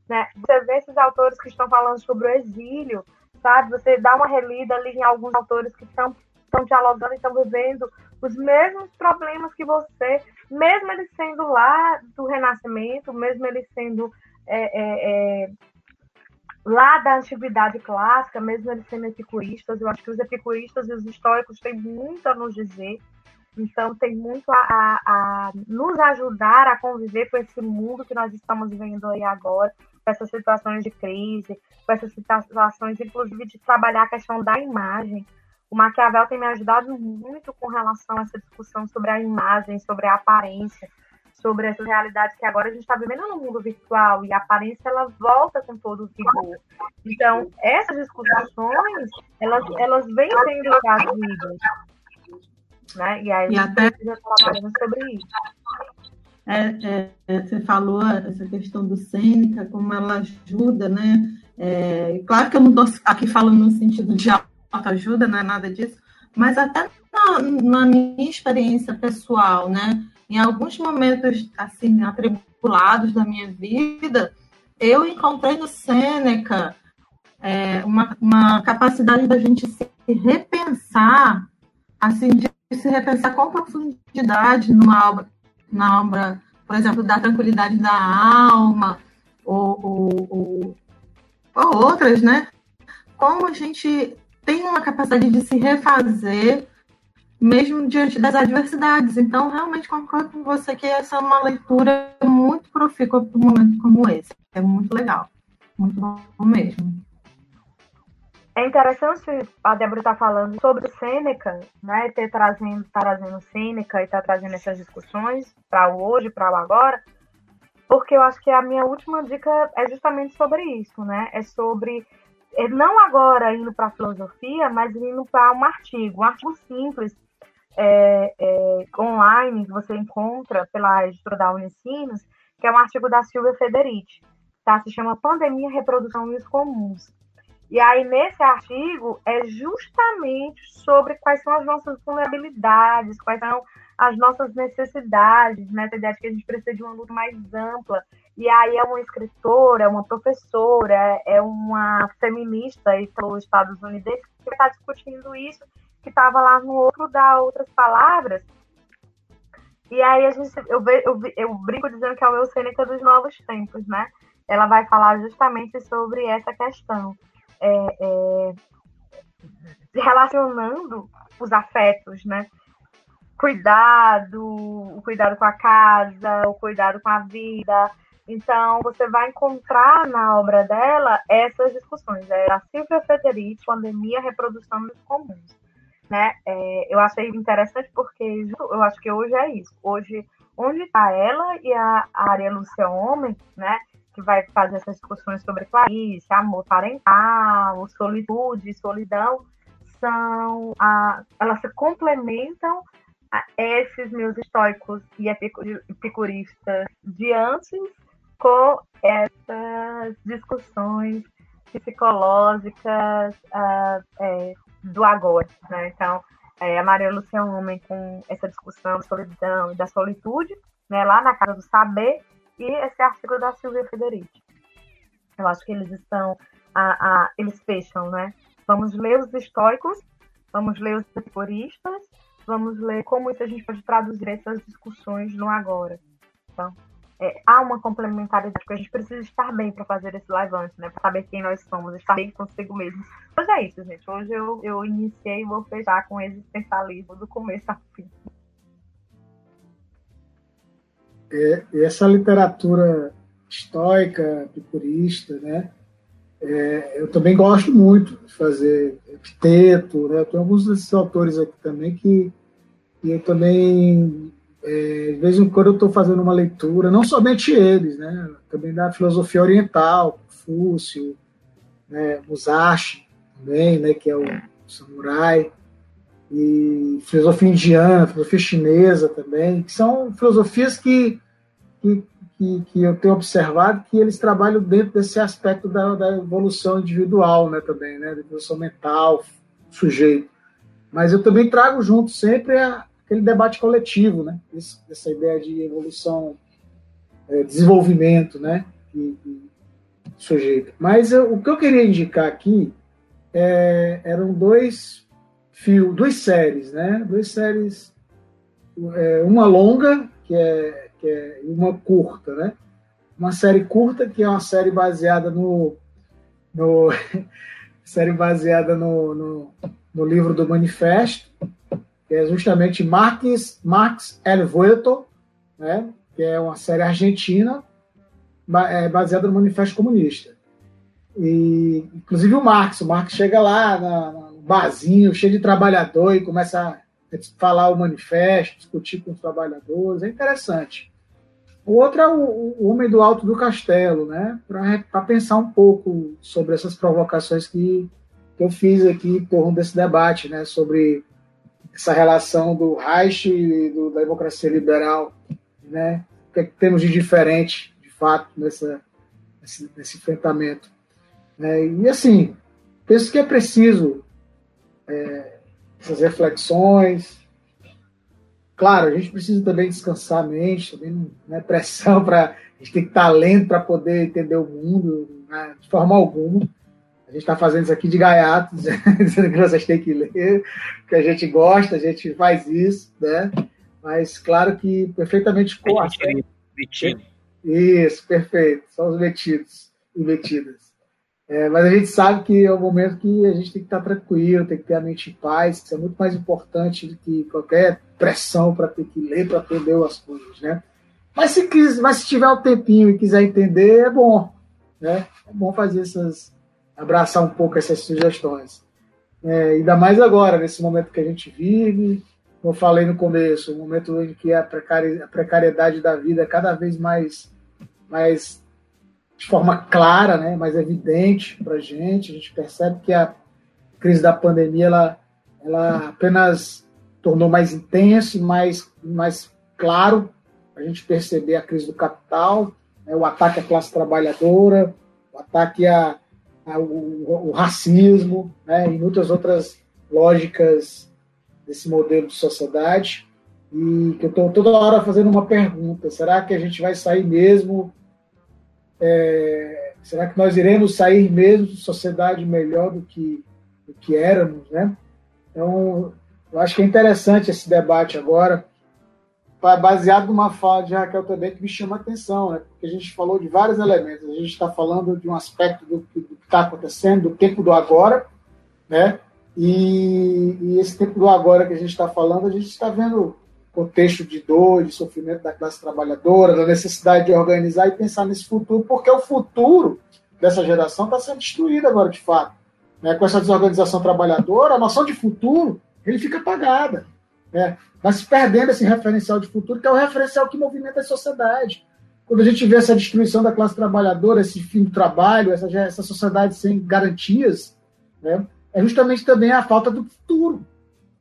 né? Você vê esses autores que estão falando sobre o exílio, sabe? Você dá uma relida ali em alguns autores que estão estão dialogando e estão vivendo os mesmos problemas que você, mesmo eles sendo lá do Renascimento, mesmo eles sendo é, é, é, lá da antiguidade clássica, mesmo eles sendo epicuristas, eu acho que os epicuristas e os históricos têm muito a nos dizer, então tem muito a, a, a nos ajudar a conviver com esse mundo que nós estamos vivendo aí agora, com essas situações de crise, com essas situações, inclusive, de trabalhar a questão da imagem. O Maquiavel tem me ajudado muito com relação a essa discussão sobre a imagem, sobre a aparência, sobre essas realidades que agora a gente está vivendo no mundo virtual e a aparência ela volta com todo o vigor. Então, essas discussões, elas, elas vêm sendo trazidas. Né? E aí e a gente até... precisa sobre isso. É, é, você falou essa questão do Sêneca, como ela ajuda, né? É, claro que eu não estou aqui falando no sentido de autoajuda, não é nada disso, mas até na, na minha experiência pessoal, né? Em alguns momentos assim atribulados da minha vida, eu encontrei no Sêneca é, uma, uma capacidade da gente se repensar, assim, de se repensar com profundidade numa obra, na obra, por exemplo, da tranquilidade da alma, ou, ou, ou, ou outras, né? Como a gente tem uma capacidade de se refazer mesmo diante das adversidades. Então, realmente concordo com você que essa é uma leitura muito profícua para um momento como esse. É muito legal. Muito bom mesmo. é interessante a Débora estar tá falando sobre Sêneca, né? Ter trazendo, tá trazendo Sêneca e tá trazendo essas discussões para o hoje, para o agora, porque eu acho que a minha última dica é justamente sobre isso, né? É sobre é, não agora indo para a filosofia, mas indo para um artigo, um artigo simples é, é, online que você encontra pela editora da Unicinos, que é um artigo da Silvia Federici, tá? Se chama Pandemia, Reprodução e os Comuns. E aí, nesse artigo, é justamente sobre quais são as nossas vulnerabilidades, quais são as nossas necessidades, né? Essa ideia de que a gente precisa de uma luta mais ampla. E aí é uma escritora, é uma professora, é uma feminista aí pelos Estados Unidos que está discutindo isso, que estava lá no outro da outras palavras. E aí a gente, eu, eu, eu brinco dizendo que é o meu Sêneca dos novos tempos, né? Ela vai falar justamente sobre essa questão. É, é, relacionando os afetos, né? cuidado, o cuidado com a casa, o cuidado com a vida. Então, você vai encontrar na obra dela essas discussões. É a Silvia Federici, Pandemia, Reprodução dos Comuns. Né? É, eu achei interessante porque eu acho que hoje é isso. Hoje, onde está ela e a Área Lúcia Homem, né? que vai fazer essas discussões sobre Clarice, amor parental, solitude, solidão, são a, elas se complementam esses meus estoicos e epicuristas de antes com essas discussões psicológicas uh, é, do agora. Né? Então, é, a Maria Lúcia Homem com essa discussão da solidão e da solitude, né, lá na Casa do Saber, e esse artigo da Silvia Federici. Eu acho que eles estão, a, a, eles fecham, né? Vamos ler os estoicos, vamos ler os epicuristas, vamos ler como isso a gente pode traduzir essas discussões no agora. Então, é, há uma complementaridade, porque a gente precisa estar bem para fazer esse levante, né? Para saber quem nós somos, estar bem consigo mesmo. Mas é isso, gente. Hoje eu, eu iniciei e vou fechar com existencialismo do começo ao fim. É, essa literatura estoica, epicurista, né? É, eu também gosto muito de fazer epiteto, né? Tem alguns desses autores aqui também que, que eu também, é, de vez em quando, eu estou fazendo uma leitura, não somente eles, né? Também da filosofia oriental, Confúcio, né? Musashi também, né? Que é o samurai, e filosofia indiana, filosofia chinesa também, que são filosofias que, que que, eu tenho observado que eles trabalham dentro desse aspecto da, da evolução individual, né, também, né, da evolução mental, sujeito. Mas eu também trago junto sempre a, aquele debate coletivo, né, essa ideia de evolução, é, desenvolvimento, né, que, que sujeito. Mas eu, o que eu queria indicar aqui é, eram dois fios, duas séries, né, duas séries, é, uma longa que é que é uma curta, né? Uma série curta que é uma série baseada no, no série baseada no, no, no, livro do Manifesto, que é justamente Marx, Marx El Vuelto, né? Que é uma série argentina é, baseada no Manifesto Comunista. E, inclusive o Marx, o Marx chega lá no barzinho, cheio de trabalhador e começa a falar o manifesto, discutir com os trabalhadores, é interessante. O outro é o, o Homem do Alto do Castelo, né? Para pensar um pouco sobre essas provocações que, que eu fiz aqui em torno desse debate, né? Sobre essa relação do Reich e do, da democracia liberal, né? O que, é que temos de diferente, de fato, nessa, nesse, nesse enfrentamento. Né? E assim, penso que é preciso é, essas reflexões, Claro, a gente precisa também descansar a mente, também não é pressão para. A gente tem que estar lendo para poder entender o mundo, né, de forma alguma. A gente está fazendo isso aqui de gaiato, dizendo que vocês têm que ler, que a gente gosta, a gente faz isso, né? Mas claro que perfeitamente com Metido. Isso, perfeito. São os metidos e metidas. É, mas a gente sabe que é o momento que a gente tem que estar tranquilo, tem que ter a mente em paz, isso é muito mais importante do que qualquer pressão para ter que ler, para aprender as coisas, né? Mas se, quis, mas se tiver o um tempinho e quiser entender, é bom, né? É bom fazer essas, abraçar um pouco essas sugestões. É, ainda mais agora, nesse momento que a gente vive, como eu falei no começo, um momento em que a, precari a precariedade da vida é cada vez mais, mais de forma clara, né, mais evidente para a gente. A gente percebe que a crise da pandemia ela, ela apenas tornou mais intenso mais, mais claro a gente perceber a crise do capital, né, o ataque à classe trabalhadora, o ataque a, a o, o, racismo né, e muitas outras lógicas desse modelo de sociedade. E que eu estou toda hora fazendo uma pergunta: será que a gente vai sair mesmo? É, será que nós iremos sair mesmo de sociedade melhor do que, do que éramos? Né? Então, eu acho que é interessante esse debate agora baseado numa fala de Raquel também que me chama a atenção, né? porque a gente falou de vários elementos. A gente está falando de um aspecto do, do que está acontecendo, do tempo do agora, né? E, e, esse tempo do agora que a gente está falando, a gente está vendo contexto de dor, de sofrimento da classe trabalhadora, da necessidade de organizar e pensar nesse futuro, porque o futuro dessa geração está sendo destruído agora, de fato. Né? Com essa desorganização trabalhadora, a noção de futuro ele fica apagada. Né? Mas perdendo esse referencial de futuro, que é o referencial que movimenta a sociedade. Quando a gente vê essa destruição da classe trabalhadora, esse fim do trabalho, essa, essa sociedade sem garantias, né? é justamente também a falta do futuro.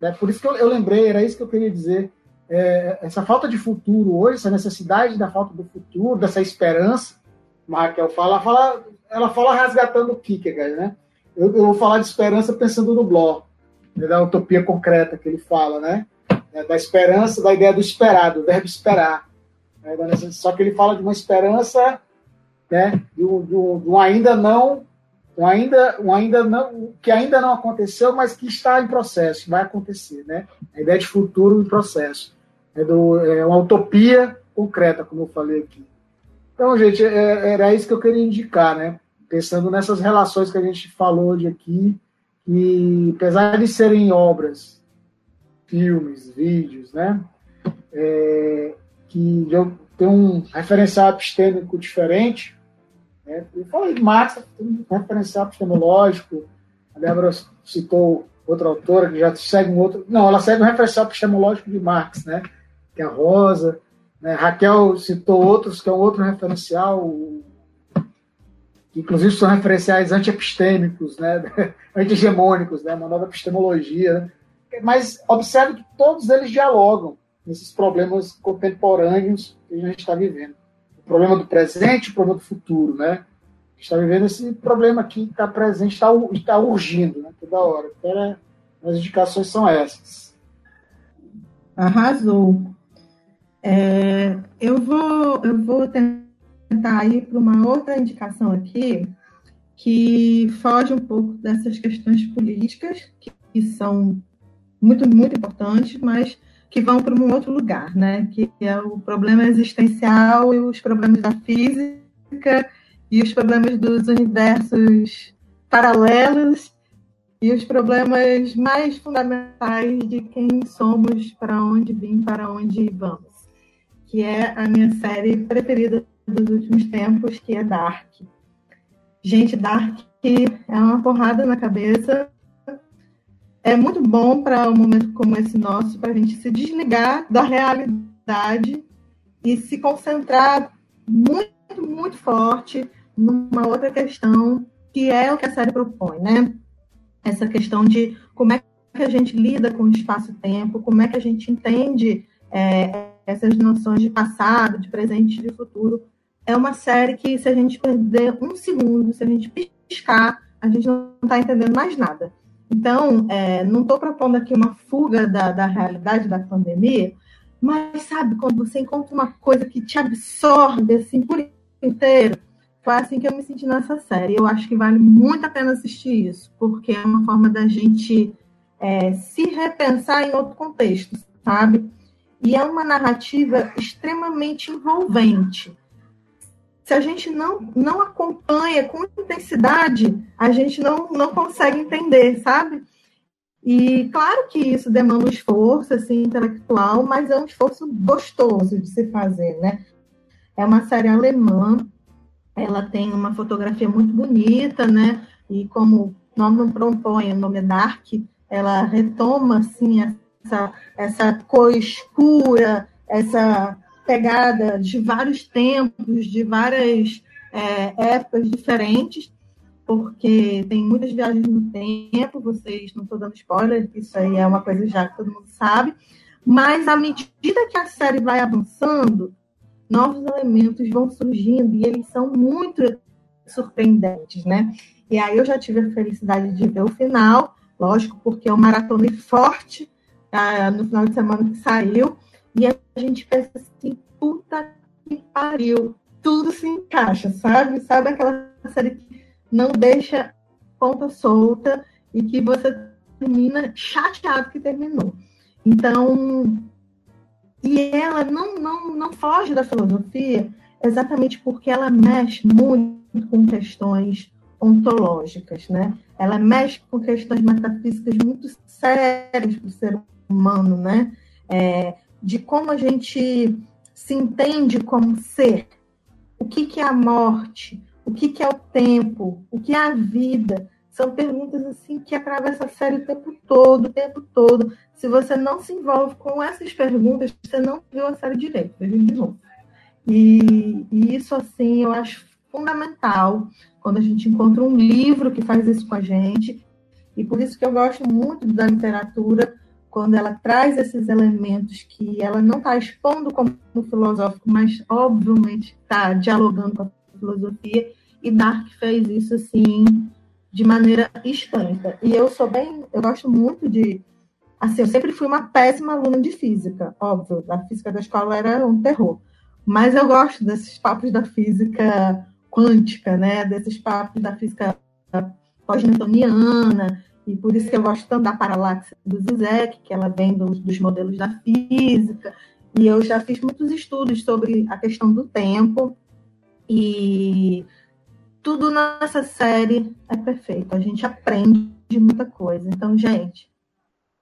Né? Por isso que eu, eu lembrei, era isso que eu queria dizer. É, essa falta de futuro hoje, essa necessidade da falta do futuro, dessa esperança, Raquel fala, fala, ela fala resgatando o Kierkegaard, né? Eu, eu, vou falar de esperança pensando no Bloch, né, da utopia concreta que ele fala, né? Né, da esperança, da ideia do esperado, do verbo esperar. Né, só que ele fala de uma esperança, né, de, um, de, um, de um ainda não, um ainda, um ainda não, que ainda não aconteceu, mas que está em processo, vai acontecer, né? A ideia de futuro em processo, é, do, é uma utopia concreta, como eu falei aqui. Então, gente, é, era isso que eu queria indicar, né? Pensando nessas relações que a gente falou de aqui, que apesar de serem obras filmes, vídeos, né? É, que tem um referencial epistêmico diferente. Né? Eu falei de Marx, tem um referencial epistemológico. A Débora citou outra autora que já segue um outro. Não, ela segue um referencial epistemológico de Marx, né? Que é a Rosa. Né? Raquel citou outros, que é um outro referencial, que inclusive são referenciais anti-epistêmicos, né? anti-hegemônicos, né? uma nova epistemologia. Né? Mas observe que todos eles dialogam nesses problemas contemporâneos que a gente está vivendo. O problema do presente, o problema do futuro, né? A gente está vivendo esse problema aqui que está presente, está tá urgindo, né? Toda hora. Então, as indicações são essas. Arrasou. É, eu, vou, eu vou tentar ir para uma outra indicação aqui, que foge um pouco dessas questões políticas, que são muito, muito importantes, mas que vão para um outro lugar, né? Que é o problema existencial e os problemas da física e os problemas dos universos paralelos e os problemas mais fundamentais de quem somos, para onde vim, para onde vamos, que é a minha série preferida dos últimos tempos, que é Dark. Gente, Dark é uma porrada na cabeça, é muito bom para um momento como esse nosso, para a gente se desligar da realidade e se concentrar muito, muito forte numa outra questão, que é o que a série propõe, né? Essa questão de como é que a gente lida com o espaço-tempo, como é que a gente entende é, essas noções de passado, de presente e de futuro. É uma série que, se a gente perder um segundo, se a gente piscar, a gente não está entendendo mais nada. Então, é, não estou propondo aqui uma fuga da, da realidade da pandemia, mas sabe, quando você encontra uma coisa que te absorve assim por inteiro, foi assim que eu me senti nessa série. Eu acho que vale muito a pena assistir isso, porque é uma forma da gente é, se repensar em outro contexto, sabe? E é uma narrativa extremamente envolvente se a gente não, não acompanha com intensidade, a gente não, não consegue entender, sabe? E claro que isso demanda um esforço assim, intelectual, mas é um esforço gostoso de se fazer, né? É uma série alemã, ela tem uma fotografia muito bonita, né? e como o nome propõe, o nome é Dark, ela retoma assim essa, essa cor escura, essa pegada de vários tempos, de várias é, épocas diferentes, porque tem muitas viagens no tempo, vocês não estou dando spoiler, isso aí é uma coisa já que todo mundo sabe, mas à medida que a série vai avançando, novos elementos vão surgindo e eles são muito surpreendentes, né? E aí eu já tive a felicidade de ver o final, lógico, porque eu maratonei forte ah, no final de semana que saiu, e a gente pensa assim, puta que pariu, tudo se encaixa, sabe? Sabe aquela série que não deixa ponta solta e que você termina chateado que terminou. Então, e ela não, não, não foge da filosofia exatamente porque ela mexe muito com questões ontológicas, né? Ela mexe com questões metafísicas muito sérias para o ser humano, né? É, de como a gente se entende como ser, o que, que é a morte, o que, que é o tempo, o que é a vida. São perguntas assim que atravessam a série o tempo todo, o tempo todo. Se você não se envolve com essas perguntas, você não viu a série direito, veja de novo. E, e isso, assim, eu acho fundamental quando a gente encontra um livro que faz isso com a gente. E por isso que eu gosto muito da literatura, quando ela traz esses elementos que ela não está expondo como filosófico, mas obviamente está dialogando com a filosofia. E Dark fez isso assim de maneira estanca. E eu sou bem, eu gosto muito de assim, eu sempre fui uma péssima aluna de física, óbvio, a física da escola era um terror. Mas eu gosto desses papos da física quântica, né? Desses papos da física pós-newtoniana, e por isso que eu gosto tanto da paralaxe do Zizek, que ela vem dos, dos modelos da física, e eu já fiz muitos estudos sobre a questão do tempo, e tudo nessa série é perfeito. A gente aprende muita coisa. Então, gente,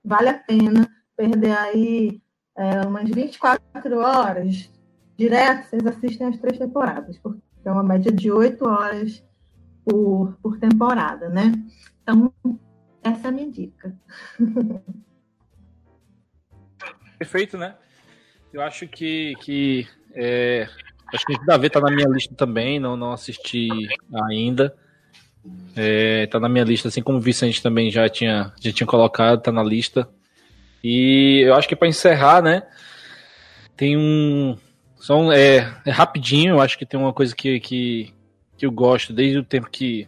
vale a pena perder aí é, umas 24 horas direto, vocês assistem as três temporadas, porque é uma média de 8 horas por, por temporada, né? Então, essa é a minha dica. Perfeito, né? Eu acho que, que é, acho que Davi tá na minha lista também, não, não assisti ainda. É, tá na minha lista, assim como o Vicente também já tinha, já tinha colocado, tá na lista. E eu acho que para encerrar, né? Tem um. Só um, é, é, rapidinho, eu acho que tem uma coisa que, que, que eu gosto desde o tempo que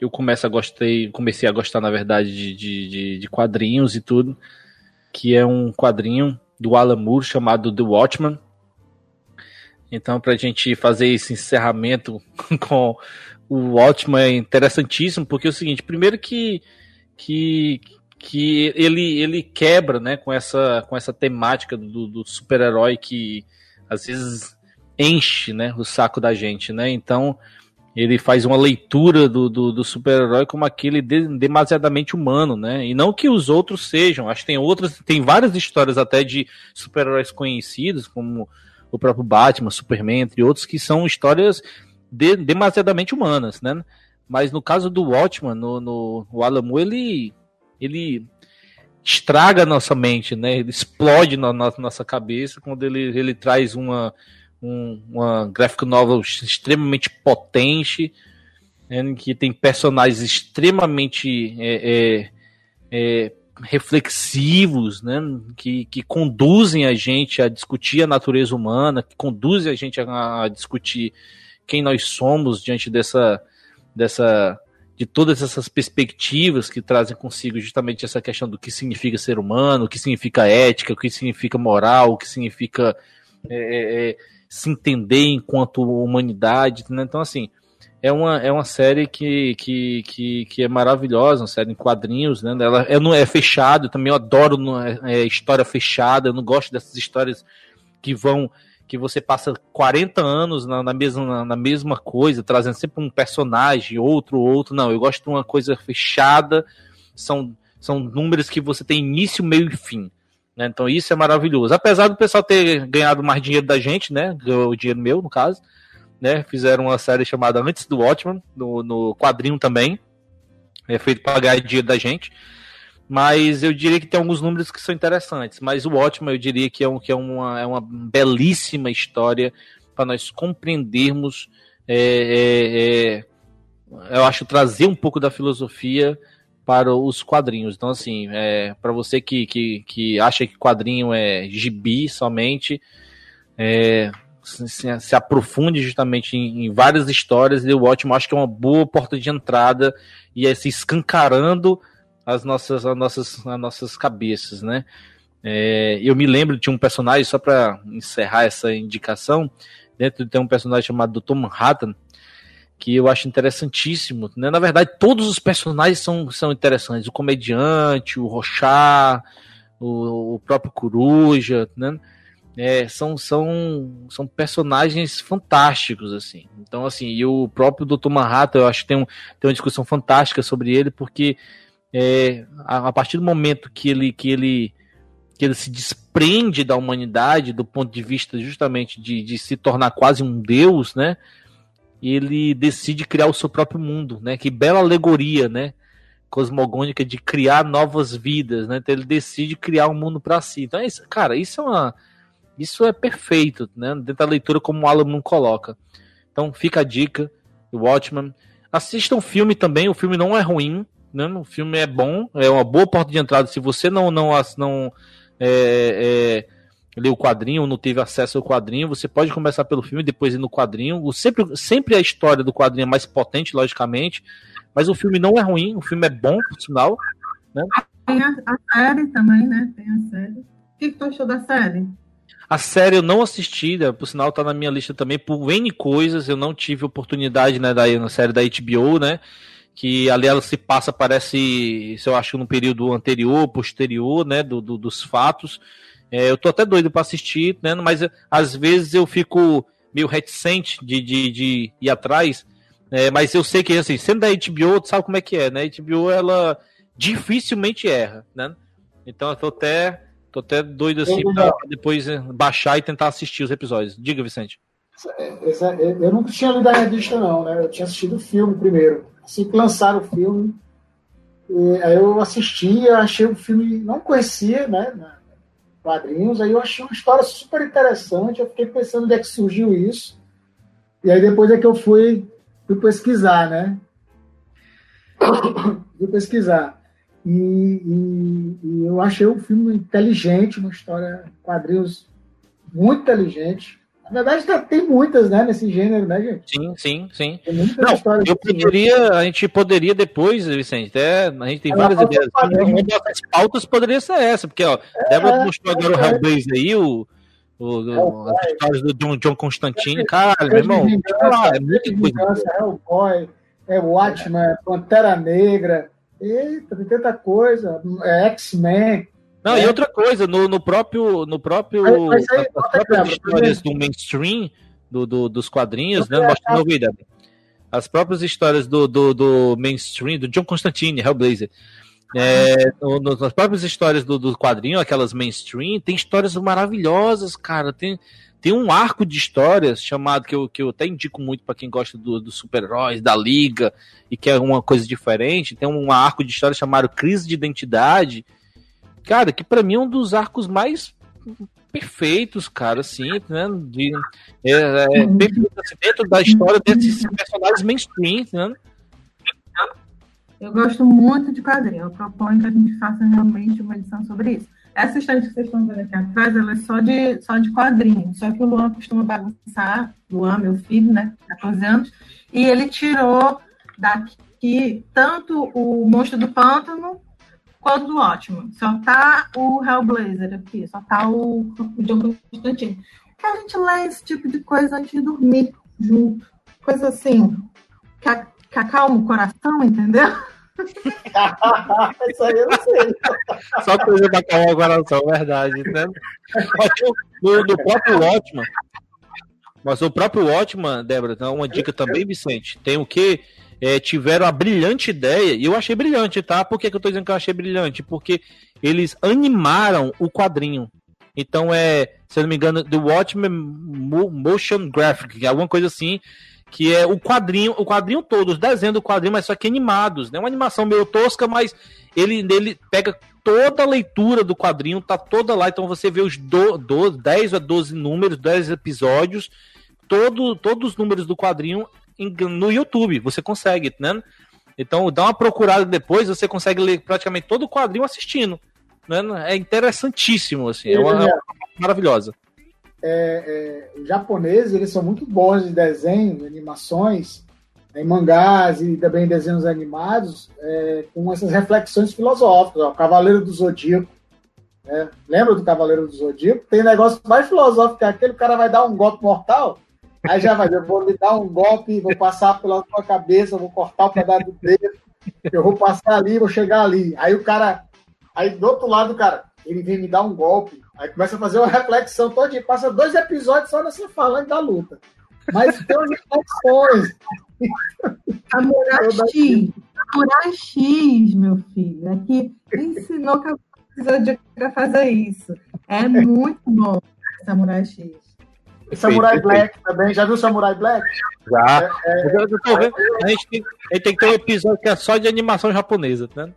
eu começo a gostei, comecei a gostar, na verdade, de, de, de quadrinhos e tudo. Que é um quadrinho do Alan Moore chamado The Watchman. Então, para a gente fazer esse encerramento com o Watchman é interessantíssimo, porque é o seguinte, primeiro que, que, que ele, ele quebra né, com, essa, com essa temática do, do super-herói que às vezes enche né, o saco da gente, né? Então ele faz uma leitura do, do, do super-herói como aquele de, demasiadamente humano, né? E não que os outros sejam, acho que tem outras, tem várias histórias até de super-heróis conhecidos, como o próprio Batman, Superman, entre outros, que são histórias de, demasiadamente humanas, né? Mas no caso do Watchman, no, no o Alamo, ele, ele estraga a nossa mente, né? Ele explode na, na nossa cabeça quando ele, ele traz uma, um, uma graphic novel extremamente potente, né? que tem personagens extremamente é, é, é, reflexivos, né? Que, que conduzem a gente a discutir a natureza humana, que conduzem a gente a, a discutir quem nós somos diante dessa, dessa de todas essas perspectivas que trazem consigo justamente essa questão do que significa ser humano, o que significa ética, o que significa moral, o que significa é, é, é se entender enquanto humanidade. Né? Então, assim, é uma, é uma série que, que, que, que é maravilhosa, uma série em quadrinhos, né? Ela é, não é fechado, também eu adoro é, é, história fechada, eu não gosto dessas histórias que vão que você passa 40 anos na, na mesma, na, na, mesma coisa, trazendo sempre um personagem, outro, outro. Não, eu gosto de uma coisa fechada, são, são números que você tem início, meio e fim. Né? Então isso é maravilhoso. Apesar do pessoal ter ganhado mais dinheiro da gente, né? O dinheiro meu, no caso. Né? Fizeram uma série chamada Antes do Watchman, no, no quadrinho também. é feito para ganhar dinheiro da gente. Mas eu diria que tem alguns números que são interessantes. Mas o ótimo, eu diria que é, um, que é, uma, é uma belíssima história para nós compreendermos. É, é, é, eu acho trazer um pouco da filosofia para os quadrinhos. Então, assim, é, para você que, que, que acha que quadrinho é gibi somente, é, se, se, aprofunde justamente em, em, várias histórias e o ótimo acho que é uma boa porta de entrada e é se escancarando as nossas, as nossas, as nossas cabeças, né? É, eu me lembro de um personagem, só para encerrar essa indicação, dentro tem um personagem chamado Dr. Manhattan, que eu acho interessantíssimo. Né? Na verdade, todos os personagens são, são interessantes. O comediante, o Rochá, o, o próprio Coruja, né? É, são, são, são personagens fantásticos, assim. Então, assim, e o próprio Dr. Manhattan, eu acho que tem, um, tem uma discussão fantástica sobre ele, porque é, a, a, partir do momento que ele, que ele que ele se desprende da humanidade do ponto de vista justamente de, de se tornar quase um deus, né? Ele decide criar o seu próprio mundo, né? Que bela alegoria, né? Cosmogônica de criar novas vidas, né? Então ele decide criar um mundo para si. Então, isso, cara, isso é uma, isso é perfeito, né? Dentro da leitura como o Alan não coloca. Então fica a dica, o Watchman. Assista um filme também, o filme não é ruim, né? O filme é bom, é uma boa porta de entrada. Se você não não não é, é, leu o quadrinho, não teve acesso ao quadrinho, você pode começar pelo filme, depois ir no quadrinho. O, sempre, sempre a história do quadrinho é mais potente, logicamente, mas o filme não é ruim, o filme é bom, por sinal. Né? Tem a, a série também, né? Tem a série. O que, que tu achou da série? A série eu não assisti, né? por sinal tá na minha lista também, por N coisas, eu não tive oportunidade, né, da na série da HBO, né? Que ali ela se passa, parece, se eu acho, no período anterior, posterior, né, do, do dos fatos. É, eu tô até doido para assistir, né? Mas às vezes eu fico meio reticente de, de, de ir atrás. É, mas eu sei que, assim, sendo da HBO, tu sabe como é que é, né? A HBO, ela dificilmente erra, né? Então eu tô até, tô até doido assim pra depois é, baixar e tentar assistir os episódios. Diga, Vicente. eu nunca tinha lido a revista, não, né? Eu tinha assistido o filme primeiro. Assim que lançaram o filme, aí eu assisti, achei o filme, não conhecia, né? Quadrinhos. Aí eu achei uma história super interessante. Eu fiquei pensando onde é que surgiu isso. E aí depois é que eu fui, fui pesquisar, né? fui pesquisar. E, e, e, eu achei um filme inteligente, uma história, quadrinhos muito inteligente. Na verdade, tá, tem muitas, né, nesse gênero, né, gente? Sim, sim, sim. Não, eu poderia, a gente poderia depois, Vicente, até, a gente tem várias ideias. Uma das pautas poderia ser essa, porque, ó, é, Débora mostrou agora o Hellblazer aí, o, o, é, as histórias do John, John Constantine, caralho, meu irmão, lá, é muita coisa. Hellboy, é Watchman, Pantera Negra, eita, tem tanta coisa, é X-Men, não, é. e outra coisa, no, no próprio, no próprio mas, mas aí, as próprias histórias do mainstream do, do, dos quadrinhos, né? Mostra no vídeo. As próprias histórias do, do, do mainstream, do John Constantine, Hellblazer. É, no, no, nas próprias histórias do, do quadrinho, aquelas mainstream, tem histórias maravilhosas, cara. Tem, tem um arco de histórias chamado que eu, que eu até indico muito para quem gosta dos do super-heróis, da Liga e quer uma coisa diferente. Tem um arco de história chamado Crise de Identidade, cara, que para mim é um dos arcos mais perfeitos, cara, assim, né? De, é, é, uhum. assim, dentro da história desses personagens mainstream, né? Eu gosto muito de quadrinho. Eu proponho que a gente faça realmente uma edição sobre isso. Essa estante que vocês estão vendo aqui atrás, ela é só de, só de quadrinho. Só que o Luan costuma bagunçar. Luan, meu filho, né? 14 anos. E ele tirou daqui tanto o Monstro do Pântano quanto do ótimo. Só tá o Hellblazer aqui, só tá o, o John Constantine. Que a gente lê esse tipo de coisa antes de dormir junto. Coisa assim, que, que acalma o coração, entendeu? Isso aí eu não sei. Só coisa pra acalmar o coração, verdade. Né? No, no próprio ótimo. Mas o próprio ótimo, Débora, dá uma dica também, Vicente. Tem o que? É, tiveram a brilhante ideia, e eu achei brilhante, tá? Por que, que eu tô dizendo que eu achei brilhante? Porque eles animaram o quadrinho. Então é, se eu não me engano, The Watchmen Motion Graphic, alguma coisa assim, que é o quadrinho, o quadrinho todo, os desenhos do quadrinho, mas só que animados, né? Uma animação meio tosca, mas ele, ele pega toda a leitura do quadrinho, tá toda lá, então você vê os do, do, 10 a 12 números, 10 episódios, todo, todos os números do quadrinho no YouTube, você consegue, né? Então, dá uma procurada depois, você consegue ler praticamente todo o quadrinho assistindo. Né? É interessantíssimo, assim, é uma, é uma maravilhosa. É, é, os japoneses, eles são muito bons de desenho, animações, em mangás e também em desenhos animados, é, com essas reflexões filosóficas. Ó, o Cavaleiro do Zodíaco. Né? Lembra do Cavaleiro do Zodíaco? Tem negócio mais filosófico que aquele, o cara vai dar um golpe mortal, aí já vai, eu vou lhe dar um golpe, vou passar pela sua cabeça, vou cortar o pedaço do dedo, eu vou passar ali, vou chegar ali. Aí o cara, aí do outro lado, o cara, ele vem me dar um golpe, aí começa a fazer uma reflexão toda, passa dois episódios só nessa falando da luta. Mas tem reflexões. Samurai X. Samurai X, meu filho. Aqui ensinou que eu preciso de fazer isso. É muito bom Samurai X. E Samurai Black também. Já viu Samurai Black? Já. É, é, eu tô vendo. A gente, tem, a gente tem que ter um episódio que é só de animação japonesa, né?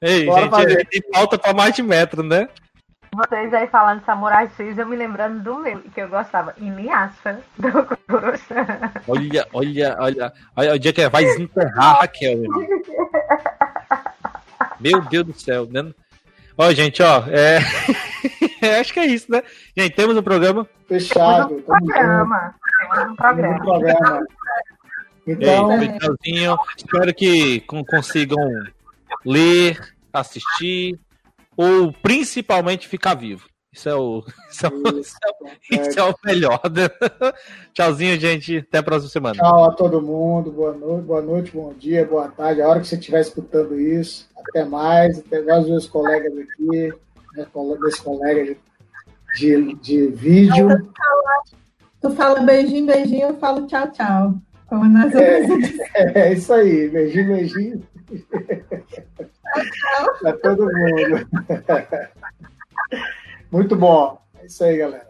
Ei, gente, a gente tem pauta pra mais de metro, né? Vocês aí falando de Samurai X, eu me lembrando do meu, que eu gostava. Inuyasha, do Kurosan. Olha, olha, olha. Olha o dia que vai desenterrar Raquel, meu Meu Deus do céu, né? Ó, gente, ó, é... acho que é isso, né? Gente, temos um programa. Fechado. Temos um programa. Temos um programa. Um programa. Então, Ei, espero que consigam ler, assistir, ou principalmente ficar vivo. Isso é o, isso é o, isso é, isso é o melhor. Né? Tchauzinho, gente. Até a próxima semana. Tchau a todo mundo. Boa noite, boa noite, bom dia, boa tarde. A hora que você estiver escutando isso. Até mais. Até mais meus colegas aqui, né, meus colegas de, de, de vídeo. Tu fala beijinho, beijinho, eu falo tchau, tchau. Como nas é, é isso aí. Beijinho, beijinho. Para todo mundo. Muito bom. É isso aí, galera.